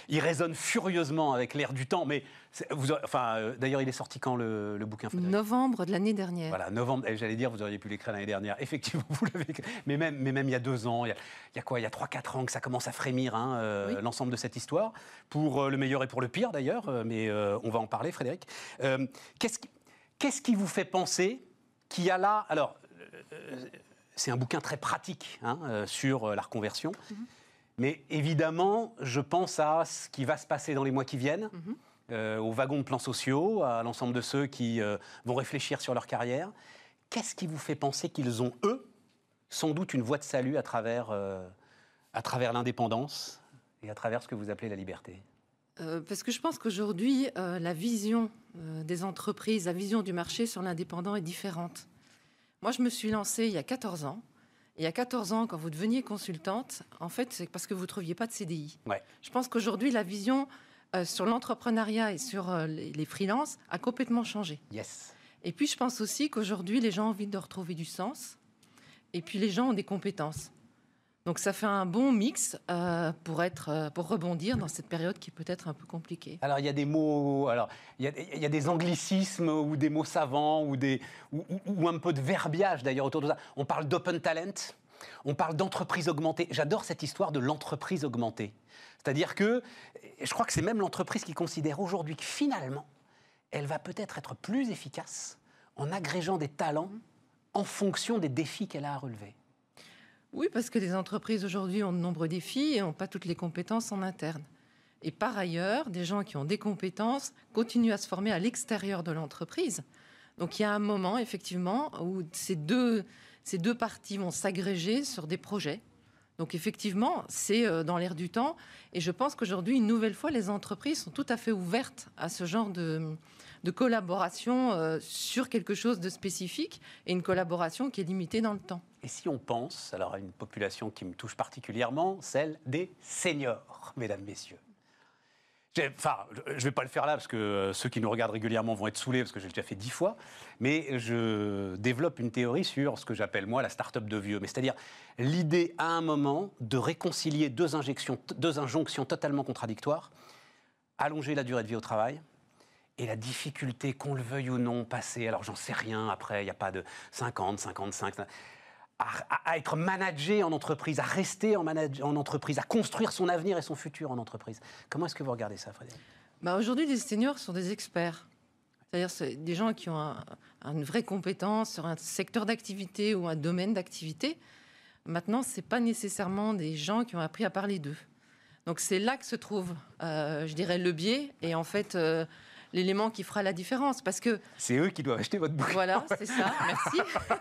Il résonne furieusement avec l'air du temps, mais vous, enfin, euh, d'ailleurs, il est sorti quand le, le bouquin Frédéric? Novembre de l'année dernière. voilà, novembre, j'allais dire, vous auriez pu l'écrire l'année dernière. Effectivement, vous l'avez écrit. Mais même, mais même il y a deux ans, il y a, il y a quoi? Il y a trois, quatre ans que ça commence à frémir, hein, euh, Oui. l'ensemble de cette histoire. Pour euh, le meilleur et pour le pire, d'ailleurs. mais euh, on va en parler, Frédéric. Qu'est-ce qui, vous fait penser qu'il y a là. Alors, c'est un bouquin très pratique hein, euh, sur euh, la reconversion. Mais évidemment, je pense à ce qui va se passer dans les mois qui viennent, Mhm. euh, aux wagons de plans sociaux, à l'ensemble de ceux qui euh, vont réfléchir sur leur carrière. Qu'est-ce qui vous fait penser qu'ils ont, eux, sans doute une voie de salut à travers, euh, à travers l'indépendance et à travers ce que vous appelez la liberté? Parce que je pense qu'aujourd'hui, la vision des entreprises, la vision du marché sur l'indépendant est différente. Moi, je me suis lancée il y a 14 ans. Il y a 14 ans, quand vous deveniez consultante, en fait, c'est parce que vous ne trouviez pas de CDI. Ouais. Je pense qu'aujourd'hui, la vision euh, sur l'entrepreneuriat et sur euh, les, les freelances a complètement changé. Yes. Et puis, je pense aussi qu'aujourd'hui, les gens ont envie de retrouver du sens. Et puis, les gens ont des compétences. Donc, ça fait un bon mix euh, pour, être, euh, pour rebondir dans cette période qui peut être un peu compliquée. Alors il y a des mots, alors il y a, des anglicismes ou des mots savants ou, des, ou, un peu de verbiage d'ailleurs autour de ça. On parle d'open talent, on parle d'entreprise augmentée. J'adore cette histoire de l'entreprise augmentée. C'est-à-dire que je crois que c'est même l'entreprise qui considère aujourd'hui que finalement, elle va peut-être être plus efficace en agrégeant des talents en fonction des défis qu'elle a à relever. Oui, parce que les entreprises aujourd'hui ont de nombreux défis et n'ont pas toutes les compétences en interne. Et par ailleurs, des gens qui ont des compétences continuent à se former à l'extérieur de l'entreprise. Donc il y a un moment, effectivement, où ces deux, ces deux parties vont s'agréger sur des projets. Donc effectivement, c'est euh, dans l'air du temps. Et je pense qu'aujourd'hui, une nouvelle fois, les entreprises sont tout à fait ouvertes à ce genre de, de collaboration euh, sur quelque chose de spécifique et une collaboration qui est limitée dans le temps. Et si on pense alors à une population qui me touche particulièrement, celle des seniors, mesdames, messieurs. Enfin, je ne vais pas le faire là parce que euh, ceux qui nous regardent régulièrement vont être saoulés parce que j'ai déjà fait dix fois. Mais je développe une théorie sur ce que j'appelle moi la start-up de vieux. C'est-à-dire l'idée à un moment de réconcilier deux injonctions totalement contradictoires allonger la durée de vie au travail et la difficulté, qu'on le veuille ou non, passer, alors j'en sais rien après, il n'y a pas de 50, 55, à, être managé en entreprise, à rester en, entreprise, à construire son avenir et son futur en entreprise. Comment est-ce que vous regardez ça, Frédéric? Bah, Aujourd'hui, les seniors sont des experts. C'est-à-dire c'est des gens qui ont un- une vraie compétence sur un secteur d'activité ou un domaine d'activité. Maintenant, ce n'est pas nécessairement des gens qui ont appris à parler d'eux. Donc c'est là que se trouve, euh, je dirais, le biais et en fait euh, l'élément qui fera la différence. Parce que c'est eux qui doivent acheter votre bouquin. Voilà, c'est ça. Merci.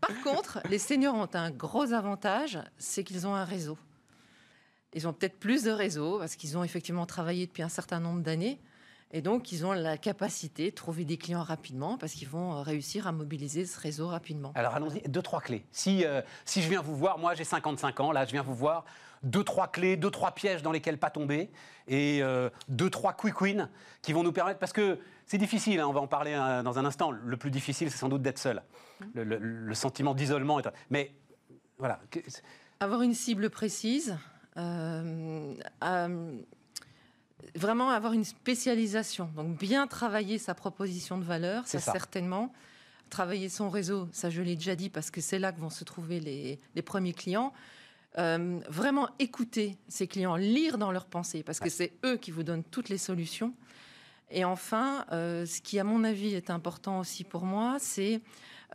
Par contre, les seniors ont un gros avantage, c'est qu'ils ont un réseau. Ils ont peut-être plus de réseau parce qu'ils ont effectivement travaillé depuis un certain nombre d'années. Et donc, ils ont la capacité de trouver des clients rapidement parce qu'ils vont réussir à mobiliser ce réseau rapidement. Alors, allons-y, deux, trois clés. Si, euh, si je viens vous voir, moi j'ai 55 ans, là je viens vous voir, deux, trois clés, deux, trois pièges dans lesquels pas tomber et euh, deux, trois quick wins qui vont nous permettre, parce que c'est difficile, hein, on va en parler euh, dans un instant, le plus difficile c'est sans doute d'être seul, le, le sentiment d'isolement. Mais voilà. Avoir une cible précise. Euh, vraiment avoir une spécialisation. Donc bien travailler sa proposition de valeur, ça, certainement. Travailler son réseau, ça je l'ai déjà dit parce que c'est là que vont se trouver les, les premiers clients. Euh, vraiment écouter ces clients, lire dans leurs pensées, parce que c'est eux qui vous donnent toutes les solutions. Et enfin, euh, ce qui, à mon avis, est important aussi pour moi, c'est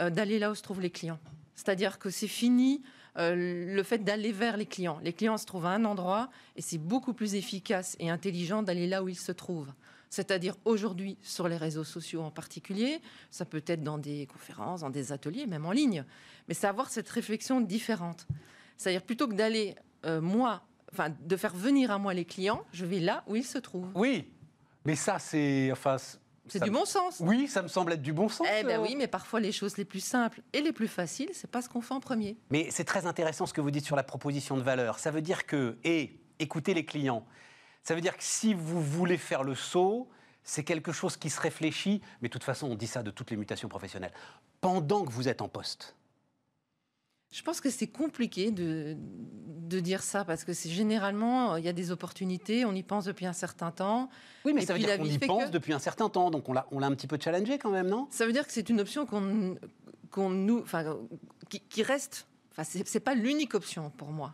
euh, d'aller là où se trouvent les clients. C'est-à-dire que c'est fini le fait d'aller vers les clients. Les clients se trouvent à un endroit et c'est beaucoup plus efficace et intelligent d'aller là où ils se trouvent. C'est-à-dire aujourd'hui sur les réseaux sociaux en particulier, ça peut être dans des conférences, dans des ateliers, même en ligne, mais c'est avoir cette réflexion différente. C'est-à-dire plutôt que d'aller, euh, moi, enfin, de faire venir à moi les clients, je vais là où ils se trouvent. Oui, mais ça, c'est. Enfin, c'est du bon sens. Oui, ça me semble être du bon sens. Eh bien oui, mais parfois les choses les plus simples et les plus faciles, c'est pas ce qu'on fait en premier. Mais c'est très intéressant ce que vous dites sur la proposition de valeur. Ça veut dire que, et écoutez les clients, ça veut dire que si vous voulez faire le saut, c'est quelque chose qui se réfléchit, mais de toute façon, on dit ça de toutes les mutations professionnelles, pendant que vous êtes en poste. Je pense que c'est compliqué de, de, dire ça parce que c'est généralement il y a des opportunités, on y pense depuis un certain temps. Oui, mais ça veut dire qu'on y pense depuis un certain temps, donc on l'a, on l'a un petit peu challengé quand même, non? Ça veut dire que c'est une option qu'on, qu'on nous, enfin, qui, qui reste. Enfin, c'est, c'est pas l'unique option pour moi.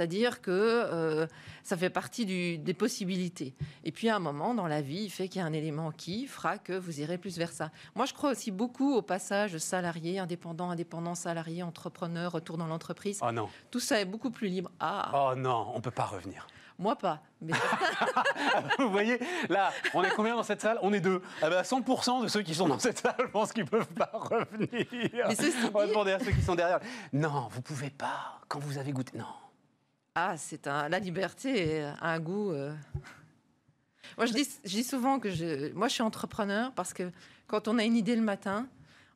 C'est-à-dire que euh, ça fait partie des possibilités. Et puis à un moment dans la vie, il fait qu'il y a un élément qui fera que vous irez plus vers ça. Moi, je crois aussi beaucoup au passage salarié, indépendant, indépendant, salarié, entrepreneur, retour dans l'entreprise. Oh non. Tout ça est beaucoup plus libre. Ah. Oh non, on peut pas revenir. Moi pas. Vous voyez, là, on est combien dans cette salle? On est deux. Ah ben, 100% de ceux qui sont dans cette salle pensent qu'ils ne peuvent pas revenir. on va demander à ceux qui sont derrière. Non, vous pouvez pas. Quand vous avez goûté. Non. Ah, c'est un, la liberté un goût. Euh. Moi, je dis, je dis souvent que je, moi, je suis entrepreneur parce que quand on a une idée le matin,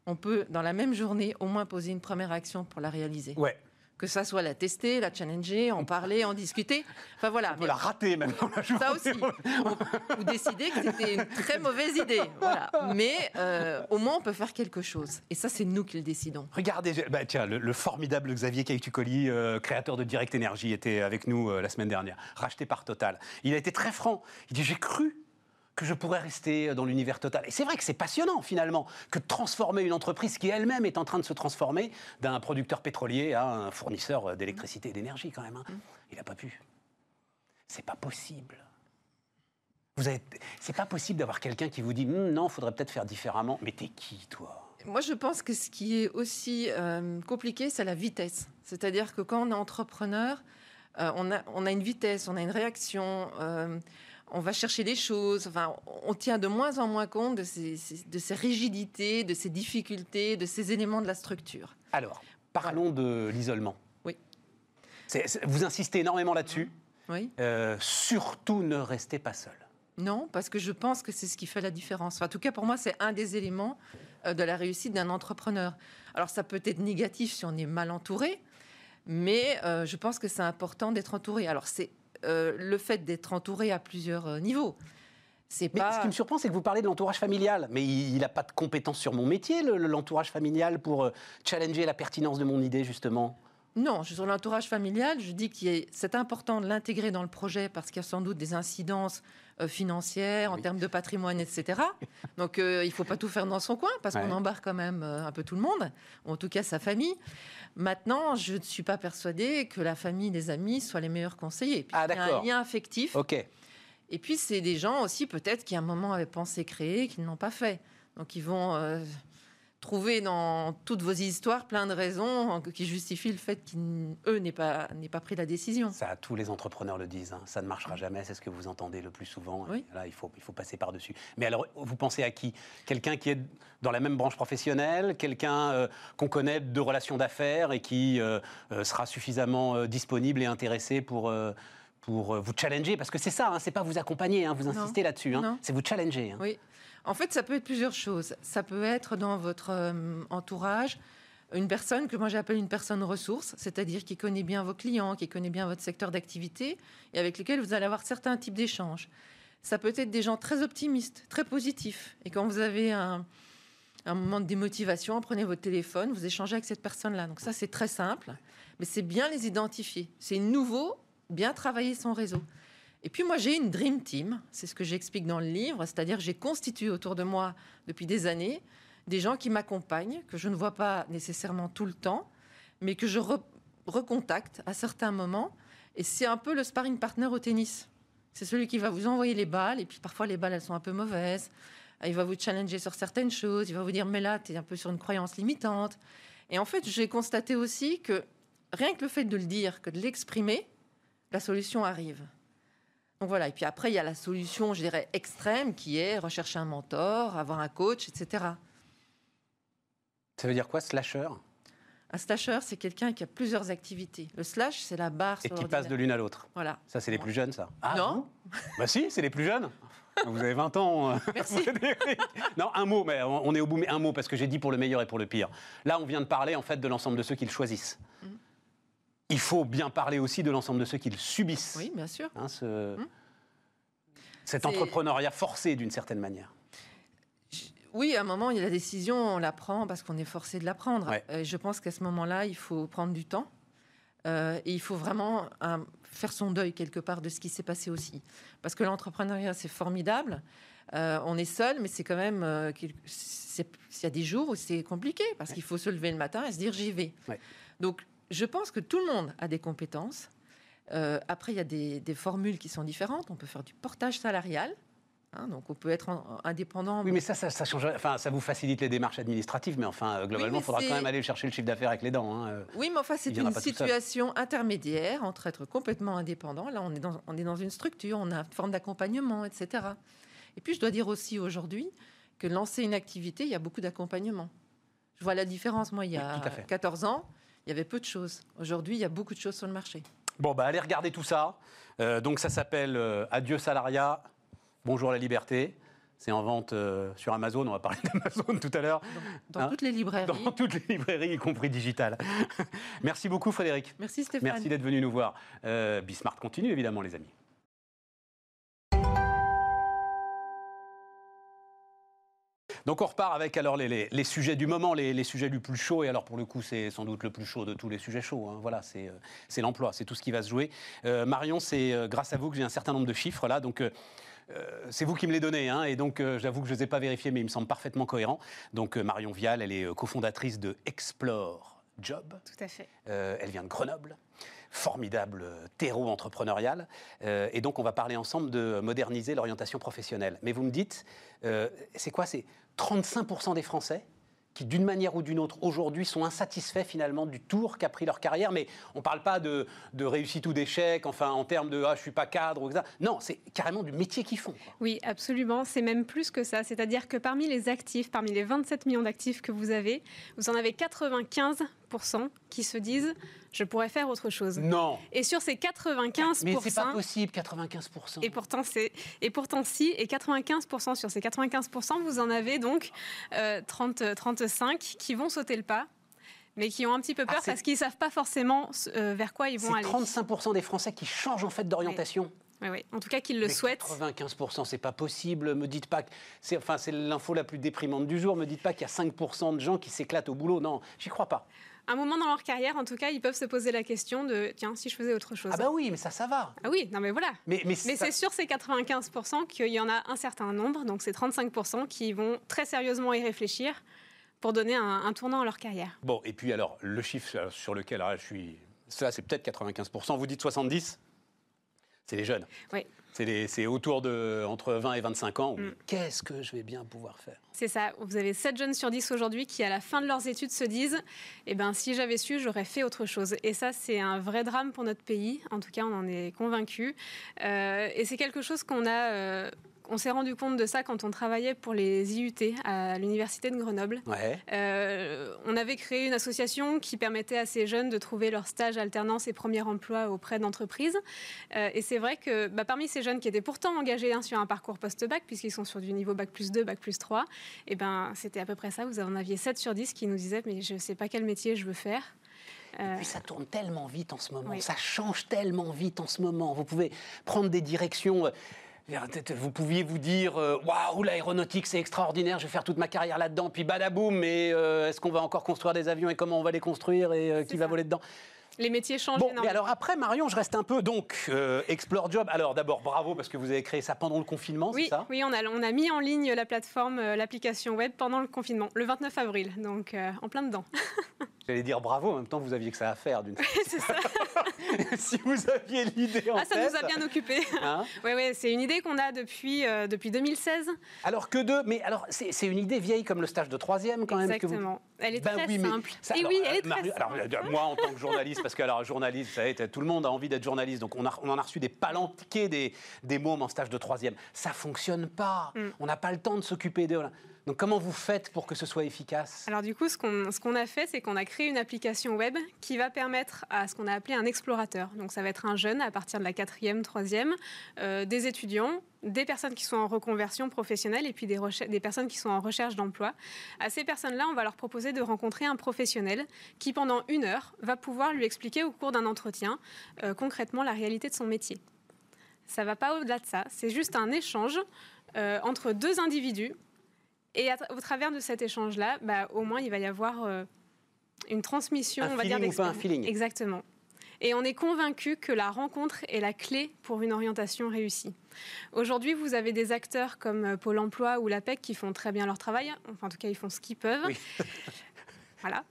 on peut, dans la même journée, au moins poser une première action pour la réaliser. Ouais que ça soit la tester, la challenger, en parler, en discuter. Enfin voilà. On peut la rater même dans la journée. Ça aussi. Ou décider que c'était une très mauvaise idée. Voilà. Mais euh, au moins on peut faire quelque chose. Et ça c'est nous qui le décidons. Regardez, bah, tiens, le, formidable Xavier Caïtucoli, euh, créateur de Direct Energy, était avec nous euh, la semaine dernière, racheté par Total. Il a été très franc. Il dit j'ai cru que je pourrais rester dans l'univers total. Et c'est vrai que c'est passionnant finalement que de transformer une entreprise qui elle-même est en train de se transformer d'un producteur pétrolier à un fournisseur d'électricité et d'énergie quand même. Hein. Mm. Il n'a pas pu. C'est pas possible. Vous avez... C'est pas possible d'avoir quelqu'un qui vous dit hm, non, faudrait peut-être faire différemment. Mais t'es qui toi? Moi, je pense que ce qui est aussi euh, compliqué, c'est la vitesse. C'est-à-dire que quand on est entrepreneur, euh, on, a, on, a, une vitesse, on a une réaction. Euh, on va chercher des choses. Enfin, on tient de moins en moins compte de ces, de ces rigidités, de ces difficultés, de ces éléments de la structure. Alors, parlons de l'isolement. Oui. vous insistez énormément là-dessus. Oui. Euh, surtout ne restez pas seul. Non, parce que je pense que c'est ce qui fait la différence. en tout cas, pour moi, c'est un des éléments euh, de la réussite d'un entrepreneur. Alors, ça peut être négatif si on est mal entouré, mais euh, je pense que c'est important d'être entouré. Alors, c'est euh, le fait d'être entouré à plusieurs euh, niveaux. C'est pas... Ce qui me surprend, c'est que vous parlez de l'entourage familial. Mais il n'a pas de compétences sur mon métier, l'entourage familial, pour euh, challenger la pertinence de mon idée, justement? Non, sur l'entourage familial, je dis que c'est important de l'intégrer dans le projet parce qu'il y a sans doute des incidences financières, en termes de patrimoine, etc. Donc il ne faut pas tout faire dans son coin parce qu'on embarque quand même un peu tout le monde, ou en tout cas sa famille. Maintenant, je ne suis pas persuadée que la famille, les amis soient les meilleurs conseillers. Ah, il y a un lien affectif. Ok. Et puis, c'est des gens aussi, peut-être, qui à un moment avaient pensé créer, qui ne l'ont pas fait. Donc, ils vont euh, trouver dans toutes vos histoires plein de raisons qui justifient le fait qu'eux n'aient pas, pas pris la décision. Ça, tous les entrepreneurs le disent. hein. Ça ne marchera jamais. C'est ce que vous entendez le plus souvent. Oui. Là, il faut, il faut passer par-dessus. Mais alors, vous pensez à qui? Quelqu'un qui est dans la même branche professionnelle Quelqu'un euh, qu'on connaît de relations d'affaires et qui euh, euh, sera suffisamment euh, disponible et intéressé pour... pour vous challenger, parce que c'est ça, hein, c'est pas vous accompagner, hein, vous insistez là-dessus, hein, c'est vous challenger. Oui. En fait, ça peut être plusieurs choses. Ça peut être dans votre euh, entourage une personne que moi j'appelle une personne ressource, c'est-à-dire qui connaît bien vos clients, qui connaît bien votre secteur d'activité et avec lesquels vous allez avoir certains types d'échanges. Ça peut être des gens très optimistes, très positifs. Et quand vous avez un, un moment de démotivation, prenez votre téléphone, vous échangez avec cette personne-là. Donc ça, c'est très simple, mais c'est bien les identifier. C'est nouveau, bien travailler son réseau. Et puis moi, j'ai une Dream Team, c'est ce que j'explique dans le livre, c'est-à-dire j'ai constitué autour de moi depuis des années des gens qui m'accompagnent, que je ne vois pas nécessairement tout le temps, mais que je re- recontacte à certains moments. Et c'est un peu le sparring partner au tennis. C'est celui qui va vous envoyer les balles, et puis parfois les balles, elles sont un peu mauvaises. Il va vous challenger sur certaines choses, il va vous dire, mais là, tu es un peu sur une croyance limitante. Et en fait, j'ai constaté aussi que rien que le fait de le dire, que de l'exprimer, la solution arrive. Donc voilà, et puis après, il y a la solution, je dirais, extrême, qui est rechercher un mentor, avoir un coach, etc. Ça veut dire quoi, slasher? Un slasher, c'est quelqu'un qui a plusieurs activités. Le slash, c'est la barre Et sur qui passe de l'une à l'autre. Voilà. Ça, c'est les plus jeunes, ça Ah, Non. Bah si, c'est les plus jeunes. Vous avez 20 ans. euh, Merci. Non, un mot, mais on est au bout, mais un mot, parce que j'ai dit pour le meilleur et pour le pire. Là, on vient de parler, en fait, de l'ensemble de ceux qui le choisissent. Mhm. Il faut bien parler aussi de l'ensemble de ceux qui le subissent. Oui, bien sûr. Hein, ce- Mhm. Cet entrepreneuriat forcé, d'une certaine manière. Oui, à un moment, il y a la décision, on la prend parce qu'on est forcé de la prendre. Ouais. Euh, je pense qu'à ce moment-là, il faut prendre du temps. Euh, et il faut vraiment euh, faire son deuil quelque part de ce qui s'est passé aussi. Parce que l'entrepreneuriat, c'est formidable. Euh, on est seul, mais c'est quand même... Il y a des jours où c'est compliqué, parce qu'il faut se lever le matin et se dire j'y vais. Ouais. Donc, je pense que tout le monde a des compétences. Euh, après, il y a des, des formules qui sont différentes. On peut faire du portage salarial. hein, donc, on peut être en- indépendant. Oui, mais ça, ça, ça change. Enfin, ça vous facilite les démarches administratives, mais enfin, euh, globalement, il faudra quand même aller chercher le chiffre d'affaires avec les dents. hein, euh. Oui, mais enfin, c'est une situation intermédiaire entre être complètement indépendant. Là, on est, dans, on est dans une structure, on a une forme d'accompagnement, etc. Et puis, je dois dire aussi aujourd'hui que lancer une activité, il y a beaucoup d'accompagnement. Je vois la différence. Moi, il y a Oui, tout à fait. 14 ans, il y avait peu de choses. Aujourd'hui, il y a beaucoup de choses sur le marché. Bon, bah, allez regarder tout ça. Euh, donc, ça s'appelle euh, Adieu salariat, bonjour la liberté. C'est en vente euh, sur Amazon. On va parler d'Amazon tout à l'heure. Dans Hein toutes les librairies. Dans toutes les librairies, y compris digitales. Merci beaucoup, Frédéric. Merci Stéphane. Merci d'être venu nous voir. Bismart continue, évidemment, les amis. Donc on repart avec alors les, les- les sujets du moment, les, les sujets du plus chaud. Et alors pour le coup, c'est sans doute le plus chaud de tous les sujets chauds. hein. Voilà, c'est euh, c'est l'emploi, c'est tout ce qui va se jouer. Euh, Marion, c'est euh, grâce à vous que j'ai un certain nombre de chiffres là. Donc euh, c'est vous qui me les donnez, hein, et donc euh, j'avoue que je ne les ai pas vérifiés, mais ils me semblent parfaitement cohérents. Donc euh, Marion Vial, elle est cofondatrice de Explore Job. Tout à fait. Elle vient de Grenoble, formidable terreau entrepreneurial. Et donc, on va parler ensemble de moderniser l'orientation professionnelle. Mais vous me dites, c'est quoi C'est 35% des Français qui, d'une manière ou d'une autre, aujourd'hui, sont insatisfaits finalement du tour qu'a pris leur carrière. Mais on ne parle pas de, de réussite ou d'échec, enfin, en termes de « ah, je suis pas cadre » ou etc. Non, c'est carrément du métier qu'ils font. Oui, absolument. C'est même plus que ça. C'est-à-dire que parmi les actifs, parmi les 27 millions d'actifs que vous avez, vous en avez 95% qui se disent je pourrais faire autre chose. Non Et sur ces 95%, Mais c'est pas possible, 95%. et pourtant c'est et pourtant si et 95% sur ces 95%, vous en avez donc euh, 30 35 qui vont sauter le pas. Mais qui ont un petit peu peur Ah, parce qu'ils savent pas forcément euh, vers quoi ils vont aller. 35% des Français qui changent en fait d'orientation. Oui, oui. En tout cas, qu'ils le Mais souhaitent. 95%, c'est pas possible. Me dites pas que c'est enfin c'est l'info la plus déprimante du jour. Me dites pas qu'il y a 5% de gens qui s'éclatent au boulot. Non, j'y crois pas. Un moment dans leur carrière, en tout cas, ils peuvent se poser la question de tiens, si je faisais autre chose. Ah bah oui, mais ça, ça va. Ah oui, non mais voilà. Mais mais, Mais ça- c'est sur ces 95% qu'il y en a un certain nombre, donc c'est 35% qui vont très sérieusement y réfléchir pour donner un, un tournant à leur carrière. Bon, et puis alors le chiffre sur lequel alors, je suis, ça c'est peut-être 95%. Vous dites 70%, c'est les jeunes. Oui. C'est autour de entre 20 et 25 ans. Mm. Qu'est-ce que je vais bien pouvoir faire C'est ça. Vous avez 7 jeunes sur 10 aujourd'hui qui, à la fin de leurs études, se disent Eh ben, si j'avais su, j'aurais fait autre chose. Et ça, c'est un vrai drame pour notre pays. En tout cas, on en est convaincus. Euh, et c'est quelque chose qu'on a. Euh, on s'est rendu compte de ça quand on travaillait pour les IUT à l'université de Grenoble. Euh, on avait créé une association qui permettait à ces jeunes de trouver leur stage, alternance et premier emploi auprès d'entreprises. Euh, et c'est vrai que bah, parmi ces jeunes qui étaient pourtant engagés hein, sur un parcours post-bac, puisqu'ils sont sur du niveau bac plus 2, bac plus 3, et eh ben, c'était à peu près ça. Vous en aviez 7 sur 10 qui nous disaient mais je ne sais pas quel métier je veux faire. Et puis ça tourne tellement vite en ce moment, ça change tellement vite en ce moment. Vous pouvez prendre des directions. Vous pouviez vous dire euh, waouh l'aéronautique c'est extraordinaire, je vais faire toute ma carrière là-dedans, puis badaboum, mais euh, est-ce qu'on va encore construire des avions et comment on va les construire et euh, qui va voler dedans? Les métiers changent bon, Mais alors après, Marion, je reste un peu. Donc, Explore Job. Alors d'abord, bravo parce que vous avez créé ça pendant le confinement, oui, c'est ça? Oui, on a, on a mis en ligne la plateforme, l'application web pendant le confinement, le 29 avril, donc en plein dedans. J'allais dire bravo, en même temps, vous aviez que ça à faire d'une C'est ça. si vous aviez l'idée en ah, ça nous a bien occupés. Hein? Oui, oui, c'est une idée qu'on a depuis, euh, depuis 2016. Alors que deux, mais alors c'est une idée vieille comme le stage de troisième quand même. Exactement. Elle est ben très simple. Et oui, elle est très alors, simple. moi, en tant que journaliste, parce que alors journaliste, tout le monde a envie d'être journaliste, donc on, a, on en a reçu des palanquets des, des mômes en stage de troisième. Ça fonctionne pas. Mm. On n'a pas le temps de s'occuper de. Donc comment vous faites pour que ce soit efficace? Alors du coup, ce qu'on a fait, c'est qu'on a créé une application web qui va permettre à ce qu'on a appelé un explorateur. Donc ça va être un jeune à partir de la quatrième, troisième, euh, des étudiants, des personnes qui sont en reconversion professionnelle et puis des, personnes qui sont en recherche d'emploi. À ces personnes-là, on va leur proposer de rencontrer un professionnel qui, pendant une heure, va pouvoir lui expliquer au cours d'un entretien euh, concrètement la réalité de son métier. Ça ne va pas au-delà de ça. C'est juste un échange euh, entre deux individus et au travers de cet échange-là, bah, au moins, il va y avoir euh, une transmission, on va dire, ou pas un feeling. Exactement. Et on est convaincu que la rencontre est la clé pour une orientation réussie. Aujourd'hui, vous avez des acteurs comme euh, Pôle emploi ou l'APEC qui font très bien leur travail. Enfin, en tout cas, ils font ce qu'ils peuvent. Oui. voilà.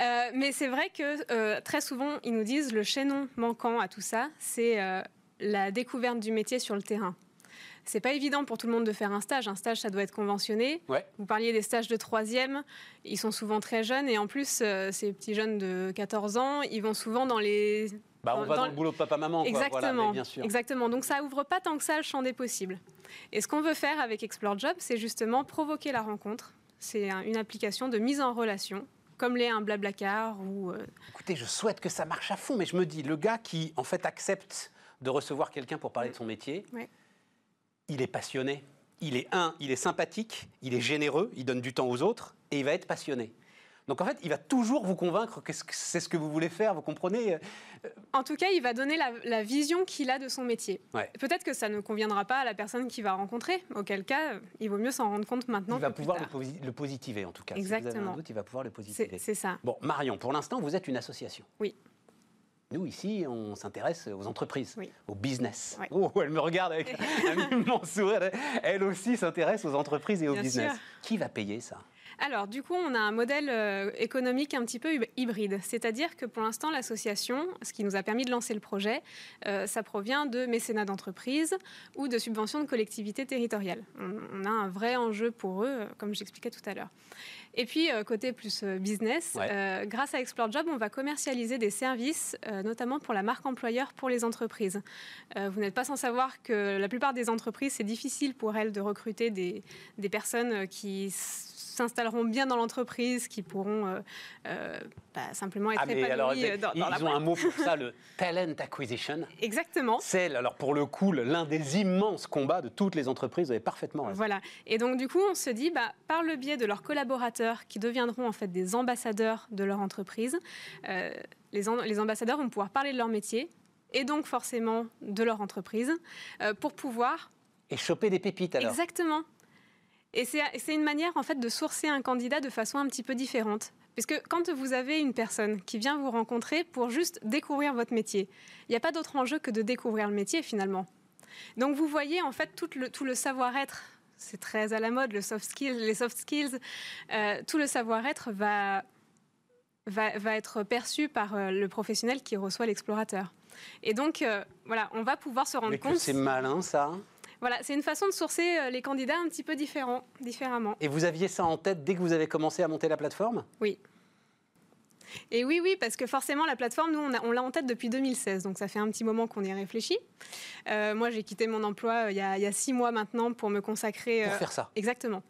Euh, mais c'est vrai que très souvent, ils nous disent le chaînon manquant à tout ça, c'est la découverte du métier sur le terrain. C'est pas évident pour tout le monde de faire un stage. Un stage, ça doit être conventionné. Vous parliez des stages de troisième, ils sont souvent très jeunes et en plus, euh, ces petits jeunes de 14 ans, ils vont souvent dans les bah, on va dans, le boulot de papa-maman. Exactement. bien sûr. Exactement. Donc ça ouvre pas tant que ça le champ des possibles. Et ce qu'on veut faire avec Explore Job, c'est justement provoquer la rencontre. C'est une application de mise en relation comme l'est un Blablacar ou. Euh, Écoutez, je souhaite que ça marche à fond, mais je me dis, le gars qui en fait accepte de recevoir quelqu'un pour parler de son métier, il est passionné. Il est un, il est sympathique, il est généreux, il donne du temps aux autres et il va être passionné. Donc en fait, il va toujours vous convaincre que c'est ce que vous voulez faire, vous comprenez En tout cas, il va donner la, vision qu'il a de son métier. Peut-être que ça ne conviendra pas à la personne qu'il va rencontrer, auquel cas, il vaut mieux s'en rendre compte maintenant. Il va pouvoir le, positiver en tout cas. Exactement. Si vous avez un doute, il va pouvoir le positiver. C'est ça. Bon, Marion, pour l'instant, vous êtes une association. Oui. Nous, ici, on s'intéresse aux entreprises, au business. Oh, elle me regarde avec un immense sourire. Elle aussi s'intéresse aux entreprises et au business. Qui va payer ça? Alors, du coup, on a un modèle euh, économique un petit peu hybride. C'est-à-dire que pour l'instant, l'association, ce qui nous a permis de lancer le projet, euh, ça provient de mécénat d'entreprise ou de subventions de collectivités territoriales. On, a un vrai enjeu pour eux, euh, comme j'expliquais tout à l'heure. Et puis, côté plus business, grâce à Explore Job, on va commercialiser des services, notamment pour la marque employeur pour les entreprises. vous n'êtes pas sans savoir que la plupart des entreprises, c'est difficile pour elles de recruter des, des personnes qui s'installeront bien dans l'entreprise, qui pourront euh, euh, bah, simplement être ah, épanouis euh, dans, ils, ils ont un mot pour ça, le talent acquisition. Exactement. C'est alors pour le coup l'un des immenses combats de toutes les entreprises. Vous avez parfaitement raison. Voilà. Et donc du coup, on se dit, bah, par le biais de leurs collaborateurs, qui deviendront en fait des ambassadeurs de leur entreprise, les, les ambassadeurs vont pouvoir parler de leur métier et donc forcément de leur entreprise pour pouvoir et choper des pépites alors. Exactement. Et c'est une manière en fait de sourcer un candidat de façon un petit peu différente. Puisque quand vous avez une personne qui vient vous rencontrer pour juste découvrir votre métier, il n'y a pas d'autre enjeu que de découvrir le métier finalement. Donc vous voyez en fait tout le, tout le savoir-être, c'est très à la mode, le soft skills, les soft skills, euh, tout le savoir-être va, va, va, être perçu par euh, le professionnel qui reçoit l'explorateur. Et donc, euh, voilà, on va pouvoir se rendre Mais compte. c'est malin ça. Voilà, c'est une façon de sourcer euh, les candidats un petit peu différent, différemment. Et vous aviez ça en tête dès que vous avez commencé à monter la plateforme? Oui. Et oui, oui, parce que forcément, la plateforme, nous, on l'a en tête depuis 2016, donc ça fait un petit moment qu'on y réfléchit. Euh, moi, j'ai quitté mon emploi euh, il y, a, il y a six mois maintenant pour me consacrer. pour faire ça Exactement.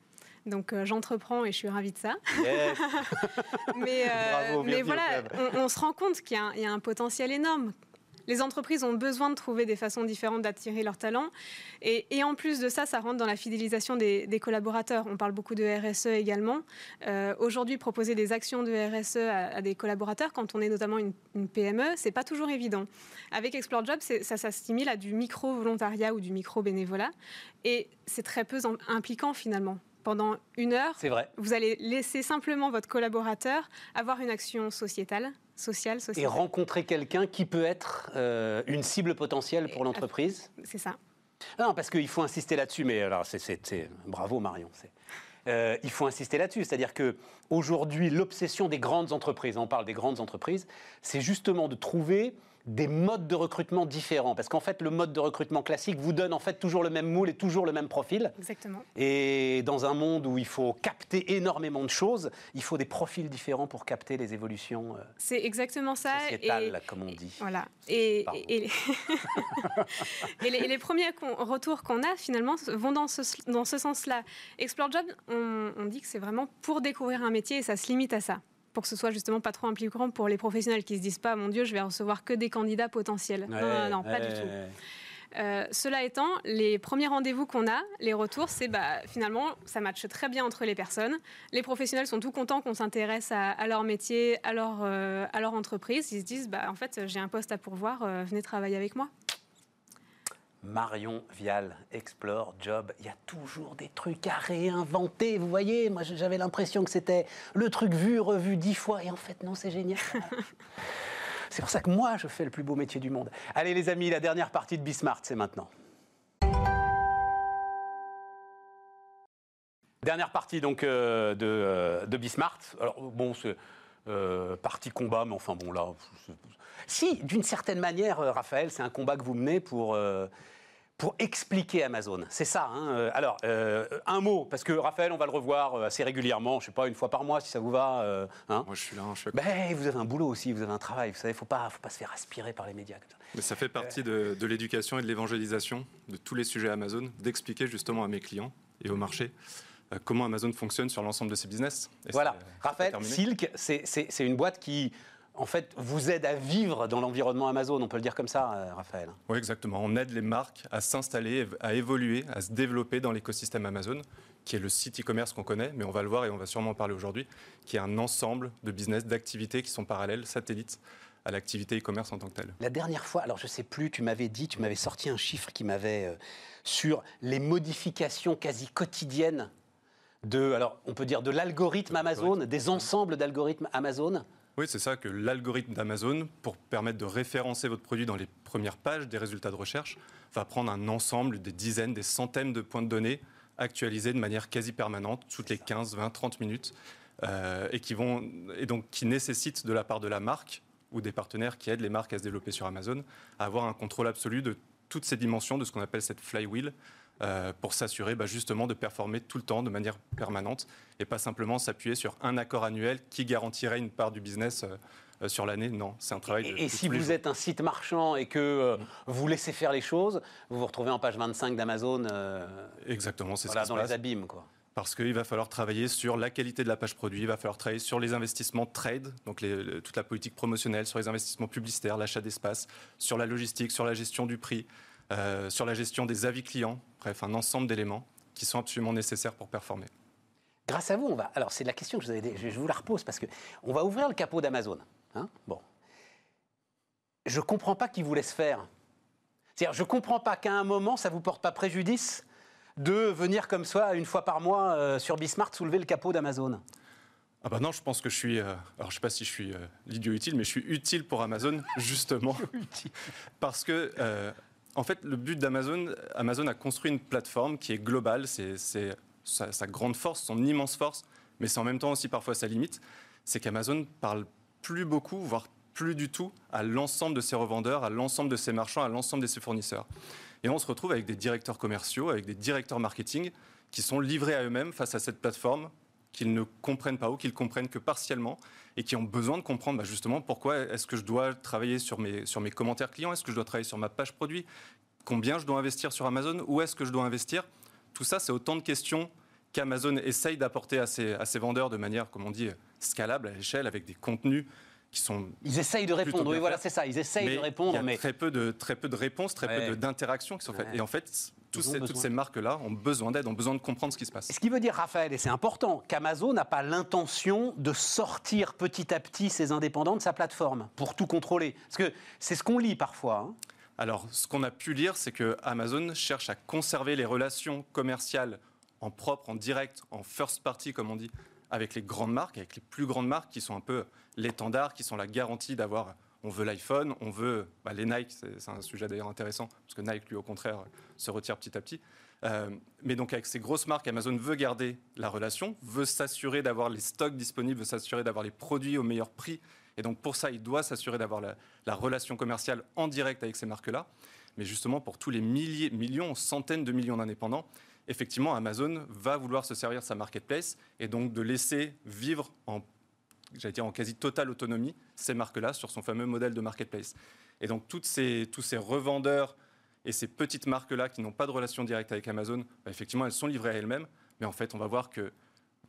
Donc euh, j'entreprends et je suis ravie de ça. Yes. Mais, euh, Bravo, voilà, on, on se rend compte qu'il y a un potentiel énorme. Les entreprises ont besoin de trouver des façons différentes d'attirer leurs talents. Et, et en plus de ça, ça rentre dans la fidélisation des, des collaborateurs. On parle beaucoup de RSE également. Euh, Aujourd'hui, proposer des actions de RSE à, à des collaborateurs, quand on est notamment une, une PME, c'est pas toujours évident. Avec Explore Job, ça s'assimile à du micro-volontariat ou du micro-bénévolat. Et c'est très peu en- impliquant finalement. Pendant une heure, vrai. vous allez laisser simplement votre collaborateur avoir une action sociétale, sociale, Et rencontrer quelqu'un qui peut être euh, une cible potentielle pour Et- l'entreprise. C'est ça. Non, parce qu'il faut insister là-dessus, mais alors c'est, bravo Marion. c'est- euh, il faut insister là-dessus, c'est-à-dire que aujourd'hui, l'obsession des grandes entreprises, on parle des grandes entreprises, c'est justement de trouver des modes de recrutement différents, parce qu'en fait, le mode de recrutement classique vous donne en fait toujours le même moule et toujours le même profil. Exactement. Et dans un monde où il faut capter énormément de choses, il faut des profils différents pour capter les évolutions euh, C'est exactement ça. sociétales, comme on dit. Voilà. Et, les... premiers retours qu'on a, finalement, vont dans ce, dans ce sens-là. Explore Job, on, on dit que c'est vraiment pour découvrir un métier et ça se limite à ça. Pour que ce soit justement pas trop impliquant pour les professionnels qui se disent pas, mon Dieu, je vais recevoir que des candidats potentiels. non, non, non, pas du tout. ouais. Euh, cela étant, les premiers rendez-vous qu'on a, les retours, c'est bah, finalement, ça matche très bien entre les personnes. Les professionnels sont tout contents qu'on s'intéresse à, à leur métier, à leur, euh, à leur entreprise. Ils se disent, bah, en fait, j'ai un poste à pourvoir, euh, venez travailler avec moi. Marion Vial, Explore, Job, il y a toujours des trucs à réinventer. Vous voyez, moi j'avais l'impression que c'était le truc vu, revu dix fois, et en fait non, c'est génial. c'est pour ça que moi je fais le plus beau métier du monde. Allez les amis, la dernière partie de Bismart, c'est maintenant. Dernière partie donc euh, de, euh, de Bismart. Alors bon, c'est euh, partie combat, mais enfin bon là. Si, d'une certaine manière, euh, Raphaël, c'est un combat que vous menez pour, pour expliquer Amazon. C'est ça. hein. Euh, Alors, euh, un mot, parce que Raphaël, on va le revoir euh, assez régulièrement, je sais pas, une fois par mois, si ça vous va. euh, hein. Moi, je suis là, je suis Ben, vous avez un boulot aussi, vous avez un travail. Vous savez, faut pas, faut pas se faire aspirer par les médias comme ça. Mais ça fait partie de, de l'éducation et de l'évangélisation de tous les sujets Amazon, d'expliquer justement à mes clients et au marché comment Amazon fonctionne sur l'ensemble de ses business. Et Voilà. Raphaël. Silk, c'est une boîte qui, en fait, vous aide à vivre dans l'environnement Amazon. On peut le dire comme ça, euh, Raphaël. Oui, exactement. On aide les marques à s'installer, à évoluer, à se développer dans l'écosystème Amazon, qui est le site e-commerce qu'on connaît, mais on va le voir et on va sûrement en parler aujourd'hui, qui est un ensemble de business, d'activités qui sont parallèles, satellites à l'activité e-commerce en tant que telle. La dernière fois, alors je sais plus, tu m'avais dit, tu m'avais sorti un chiffre qui m'avait euh, sur les modifications quasi quotidiennes de, alors on peut dire de l'algorithme Amazon, des ensembles d'algorithmes Amazon. Oui, c'est ça que l'algorithme d'Amazon, pour permettre de référencer votre produit dans les premières pages des résultats de recherche, va prendre un ensemble des dizaines, des centaines de points de données actualisés de manière quasi permanente, toutes les 15, 20, 30 minutes, euh, et, qui vont, et donc qui nécessitent de la part de la marque ou des partenaires qui aident les marques à se développer sur Amazon, avoir un contrôle absolu de toutes ces dimensions de ce qu'on appelle cette flywheel, euh, pour s'assurer bah, justement de performer tout le temps de manière permanente et pas simplement s'appuyer sur un accord annuel qui garantirait une part du business euh, euh, sur l'année. Non, c'est un travail de, Et, et de si vous êtes un site marchand et que euh, vous laissez faire les choses, vous vous retrouvez en page 25 d'Amazon, euh, Exactement, c'est voilà, qui dans les abîmes. Quoi. Parce qu'il va falloir travailler sur la qualité de la page produit, il va falloir travailler sur les investissements trade, donc les- le- toute la politique promotionnelle, sur les investissements publicitaires, l'achat d'espace, sur la logistique, sur la gestion du prix, euh, sur la gestion des avis clients, bref, un ensemble d'éléments qui sont absolument nécessaires pour performer. Grâce à vous, on va. Alors, c'est la question que je vous avais. Je vous la repose parce que on va ouvrir le capot d'Amazon. hein. bon. Je comprends pas qui vous laisse faire. C'est-à-dire, je comprends pas qu'à un moment, ça vous porte pas préjudice de venir comme ça une fois par mois euh, sur Bismart soulever le capot d'Amazon. Ah bah non, je pense que je suis. euh, alors je sais pas si je suis euh, l'idiot utile, mais je suis utile pour Amazon justement parce que en fait le but d'Amazon, Amazon a construit une plateforme qui est globale. C'est sa grande force, son immense force, mais c'est en même temps aussi parfois sa limite. C'est qu'Amazon parle plus beaucoup, voire plus du tout à l'ensemble de ses revendeurs, à l'ensemble de ses marchands, à l'ensemble de ses fournisseurs. Et on se retrouve avec des directeurs commerciaux, avec des directeurs marketing qui sont livrés à eux-mêmes face à cette plateforme qu'ils ne comprennent pas ou qu'ils comprennent que partiellement et qui ont besoin de comprendre bah, justement pourquoi est-ce que je dois travailler sur mes, sur mes commentaires clients, est-ce que je dois travailler sur ma page produit, combien je dois investir sur Amazon, où est-ce que je dois investir. Tout ça, c'est autant de questions qu'Amazon essaye d'apporter à ses, à ses vendeurs de manière, comme on dit, scalable à l'échelle, avec des contenus qui sont. Ils essayent de répondre, oui, voilà, c'est ça, ils essayent de répondre. Il y a mais... très, peu de, très peu de réponses, très peu d'interactions qui sont faites. Et en fait, ces, toutes ces marques-là ont besoin d'aide, ont besoin de comprendre ce qui se passe. Ce qui veut dire, Raphaël, et c'est important, qu'Amazon n'a pas l'intention de sortir petit à petit ses indépendants de sa plateforme pour tout contrôler. Parce que c'est ce qu'on lit parfois. Hein. Alors, ce qu'on a pu lire, c'est que Amazon cherche à conserver les relations commerciales en propre, en direct, en first party, comme on dit, avec les grandes marques, avec les plus grandes marques qui sont un peu l'étendard, qui sont la garantie d'avoir on veut l'iPhone, on veut bah, les Nike, c'est un sujet d'ailleurs intéressant, parce que Nike, lui, au contraire, se retire petit à petit. Euh, mais donc avec ces grosses marques, Amazon veut garder la relation, veut s'assurer d'avoir les stocks disponibles, veut s'assurer d'avoir les produits au meilleur prix. Et donc pour ça, il doit s'assurer d'avoir la, la, relation commerciale en direct avec ces marques-là. Mais justement, pour tous les milliers, millions, centaines de millions d'indépendants, effectivement, Amazon va vouloir se servir de sa marketplace et donc de laisser vivre en j'allais dire en quasi totale autonomie, ces marques-là sur son fameux modèle de marketplace. Et donc toutes ces, tous ces revendeurs et ces petites marques-là qui n'ont pas de relation directe avec Amazon, bah, effectivement, elles sont livrées à elles-mêmes. Mais en fait, on va voir que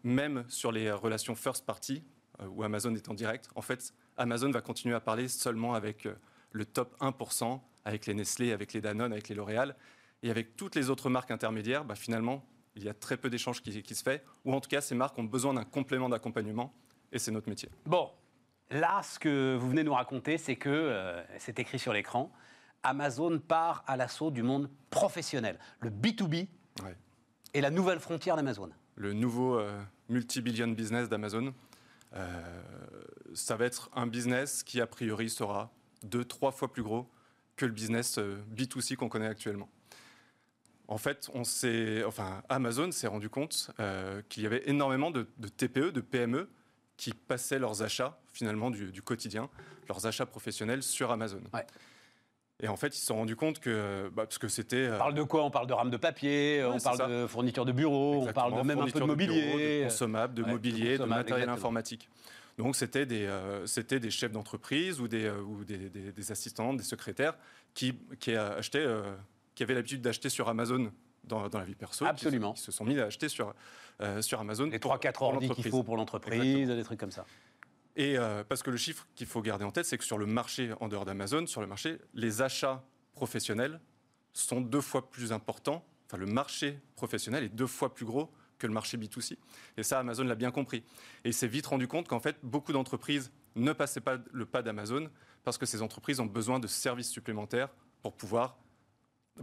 même sur les relations first party, euh, où Amazon est en direct, en fait, Amazon va continuer à parler seulement avec euh, le top 1%, avec les Nestlé, avec les Danone, avec les L'Oréal. Et avec toutes les autres marques intermédiaires, bah, finalement, il y a très peu d'échanges qui, qui se fait, ou en tout cas, ces marques ont besoin d'un complément d'accompagnement et c'est notre métier. Bon, là, ce que vous venez nous raconter, c'est que, euh, c'est écrit sur l'écran, Amazon part à l'assaut du monde professionnel. Le B2B est la nouvelle frontière d'Amazon. Le nouveau euh, multi-billion business d'Amazon. Euh, ça va être un business qui, a priori, sera deux, trois fois plus gros que le business B2C qu'on connaît actuellement. En fait, on enfin, Amazon s'est rendu compte qu'il y avait énormément de, de, TPE, de PME qui passaient leurs achats finalement du, quotidien, leurs achats professionnels sur Amazon. Et en fait, ils se sont rendus compte que, bah, parce que c'était. On parle de quoi? On parle de rames de papier, on parle de fournitures de bureaux, on parle de même un peu de mobilier, de, consommables, de mobilité, de matériel informatique. Donc c'était des, euh, des chefs d'entreprise ou, des, euh, ou des, des, assistants, des secrétaires qui, qui, achetaient, euh, qui avaient l'habitude d'acheter sur Amazon dans, dans, la vie perso. Absolument. Qui, se sont mis à acheter sur, euh, sur Amazon. Les 3-4 ordi qu'il faut pour l'entreprise, des trucs comme ça. Et euh, parce que le chiffre qu'il faut garder en tête, c'est que sur le marché en dehors d'Amazon, sur le marché, les achats professionnels sont deux fois plus importants. Enfin, le marché professionnel est deux fois plus gros que le marché B2C. Et ça, Amazon l'a bien compris. Et il s'est vite rendu compte qu'en fait, beaucoup d'entreprises ne passaient pas le pas d'Amazon parce que ces entreprises ont besoin de services supplémentaires pour pouvoir,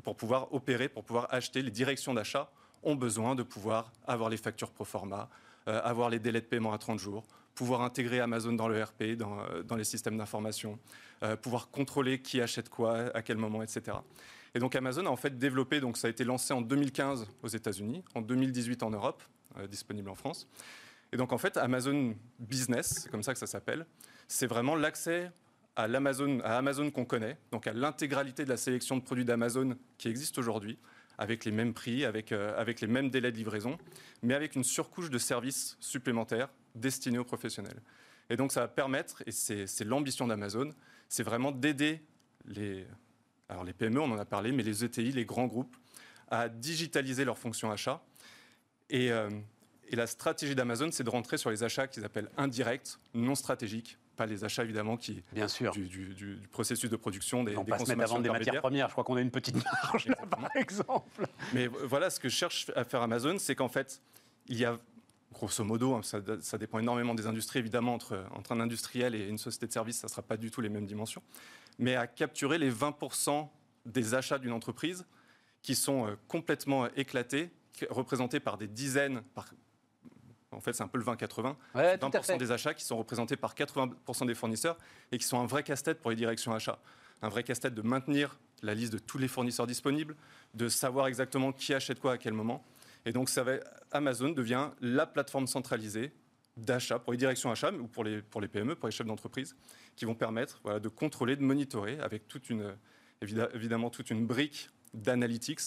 pour pouvoir opérer, pour pouvoir acheter les directions d'achat ont besoin de pouvoir avoir les factures pro forma, euh, avoir les délais de paiement à 30 jours, pouvoir intégrer Amazon dans le RP, dans, euh, dans les systèmes d'information, euh, pouvoir contrôler qui achète quoi, à quel moment, etc. Et donc Amazon a en fait développé, donc ça a été lancé en 2015 aux États-Unis, en 2018 en Europe, disponible en France. Et donc en fait Amazon Business, c'est comme ça que ça s'appelle, c'est vraiment l'accès à Amazon qu'on connaît, donc à l'intégralité de la sélection de produits d'Amazon qui existe aujourd'hui, avec les mêmes prix, avec, euh, avec les mêmes délais de livraison, mais avec une surcouche de services supplémentaires destinés aux professionnels. Et donc ça va permettre, et c'est l'ambition d'Amazon, c'est vraiment d'aider les, les PME, on en a parlé, mais les ETI, les grands groupes, à digitaliser leurs fonctions achats. Et, euh, et la stratégie d'Amazon, c'est de rentrer sur les achats qu'ils appellent indirects, non stratégiques, pas les achats évidemment qui Bien sûr. Du, du, processus de production des, on des pas se à vendre des matières premières. Je crois qu'on a une petite marge là, par exemple. Mais voilà, ce que cherche à faire Amazon, c'est qu'en fait, il y a grosso modo, hein, ça, ça, dépend énormément des industries évidemment entre, entre un industriel et une société de service, ça ne sera pas du tout les mêmes dimensions, mais à capturer les 20% des achats d'une entreprise qui sont euh, complètement éclatés, représentés par des dizaines, par en fait, c'est un peu le 20-80. 20% des achats qui sont représentés par 80% des fournisseurs et qui sont un vrai casse-tête pour les directions achats. Un vrai casse-tête de maintenir la liste de tous les fournisseurs disponibles, de savoir exactement qui achète quoi à quel moment. Et donc, ça va, Amazon devient la plateforme centralisée d'achat, pour les directions achats ou pour les, pour les PME, pour les chefs d'entreprise, qui vont permettre voilà, de contrôler, de monitorer avec toute une, évidemment toute une brique d'analytics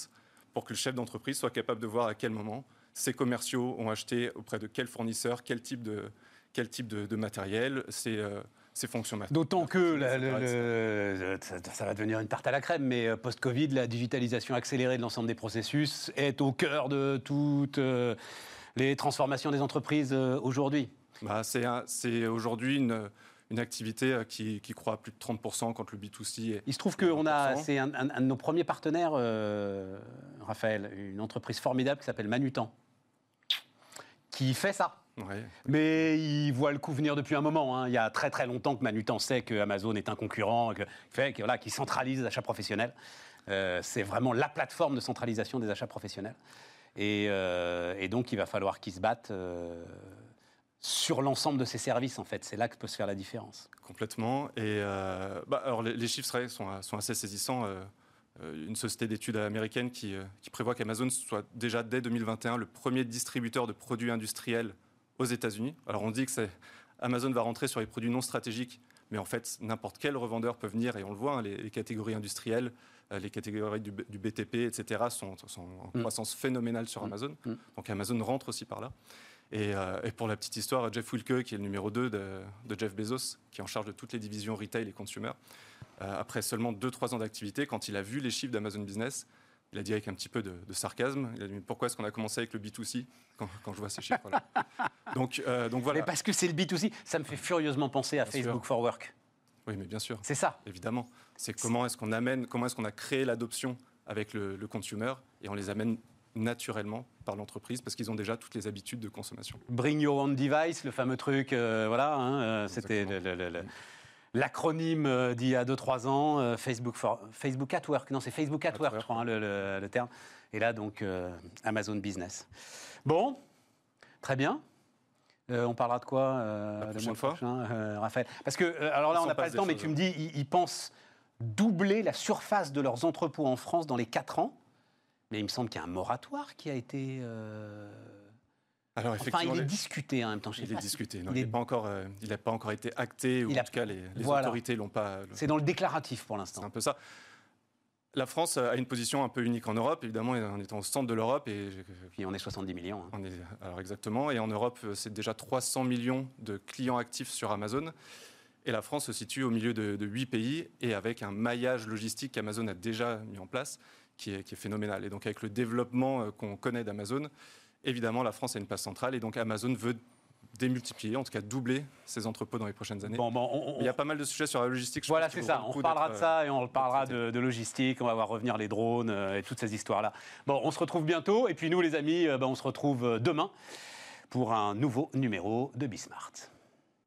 pour que le chef d'entreprise soit capable de voir à quel moment ses commerciaux ont acheté auprès de quel fournisseur, quel type de, quel type de, matériel, ces, euh, fonctions D'autant que ça, va devenir une tarte à la crème, mais euh, post-Covid, la digitalisation accélérée de l'ensemble des processus est au cœur de toutes euh, les transformations des entreprises aujourd'hui. Bah, c'est aujourd'hui une une activité qui, qui, croît à plus de 30% quand le B2C est. Il se trouve qu'on a, c'est un, de nos premiers partenaires, Raphaël, une entreprise formidable qui s'appelle Manutan qui fait ça. Mais il voit le coup venir depuis un moment. Hein. Il y a très très longtemps que Manutan sait que Amazon est un concurrent, que, fait, que, voilà, qui centralise les achats professionnels. Euh, c'est vraiment la plateforme de centralisation des achats professionnels. Et, euh, donc il va falloir qu'ils se battent euh, sur l'ensemble de ces services en fait. C'est là que peut se faire la différence. Complètement. Et bah, alors les, chiffres sont, sont assez saisissants. Euh, une société d'études américaine euh, qui, prévoit qu'Amazon soit déjà dès 2021 le premier distributeur de produits industriels aux États-Unis. Alors on dit que Amazon va rentrer sur les produits non stratégiques, mais en fait n'importe quel revendeur peut venir et on le voit, hein, les, catégories industrielles, euh, les catégories du, BTP, etc. sont, en mm. croissance phénoménale sur mm. Amazon. Mm. Donc Amazon rentre aussi par là. Et, pour la petite histoire, Jeff Wilke, qui est le numéro 2 de, de, Jeff Bezos, qui est en charge de toutes les divisions retail et consumer, euh, après seulement 2-3 ans d'activité, quand il a vu les chiffres d'Amazon Business, il a dit avec un petit peu de, sarcasme, il a dit pourquoi est-ce qu'on a commencé avec le B2C quand, je vois ces chiffres-là? Donc, euh, donc voilà. Mais parce que c'est le B2C, ça me fait furieusement penser à Facebook for Work. Oui, mais bien sûr. C'est ça. Évidemment. C'est comment est-ce qu'on amène, comment est-ce qu'on a créé l'adoption avec le, consumer et on les amène naturellement par l'entreprise parce qu'ils ont déjà toutes les habitudes de consommation. Bring your own device, le fameux truc, euh, voilà, hein, c'était le, l'acronyme euh, d'il y a 2-3 ans, euh, Facebook, for, Facebook at Work. Non, c'est Facebook at, Work, je crois, hein, le, terme. Et là, donc, euh, Amazon Business. Bon, très bien. on parlera de quoi La prochaine fois Raphaël? Parce que, alors là, on n'a pas le temps, mais tu me dis, ils, pensent doubler la surface de leurs entrepôts en France dans les 4 ans. Mais il me semble qu'il y a un moratoire qui a été alors, enfin, il est discuté en même temps. il est discuté. il n'a pas, encore, euh, pas encore été acté, ou en tout cas, les, les autorités l'ont pas. C'est dans le déclaratif pour l'instant. C'est un peu ça. La France a une position un peu unique en Europe, évidemment, on est au centre de l'Europe. Et Puis on est 70 millions. Hein. On est, alors exactement, et en Europe, c'est déjà 300 millions de clients actifs sur Amazon. Et la France se situe au milieu de, de 8 pays, et avec un maillage logistique qu'Amazon a déjà mis en place, qui est, qui est phénoménal. Et donc avec le développement euh, qu'on connaît d'Amazon, Évidemment, la France a une place centrale et donc Amazon veut démultiplier, en tout cas doubler ses entrepôts dans les prochaines années. Il y a pas mal de sujets sur la logistique. voilà, c'est ça. On parlera de ça et on parlera de, logistique. On va voir revenir les drones euh, et toutes ces histoires-là. Bon, on se retrouve bientôt. Et puis nous, les amis, euh, ben, on se retrouve euh, demain pour un nouveau numéro de Bismart.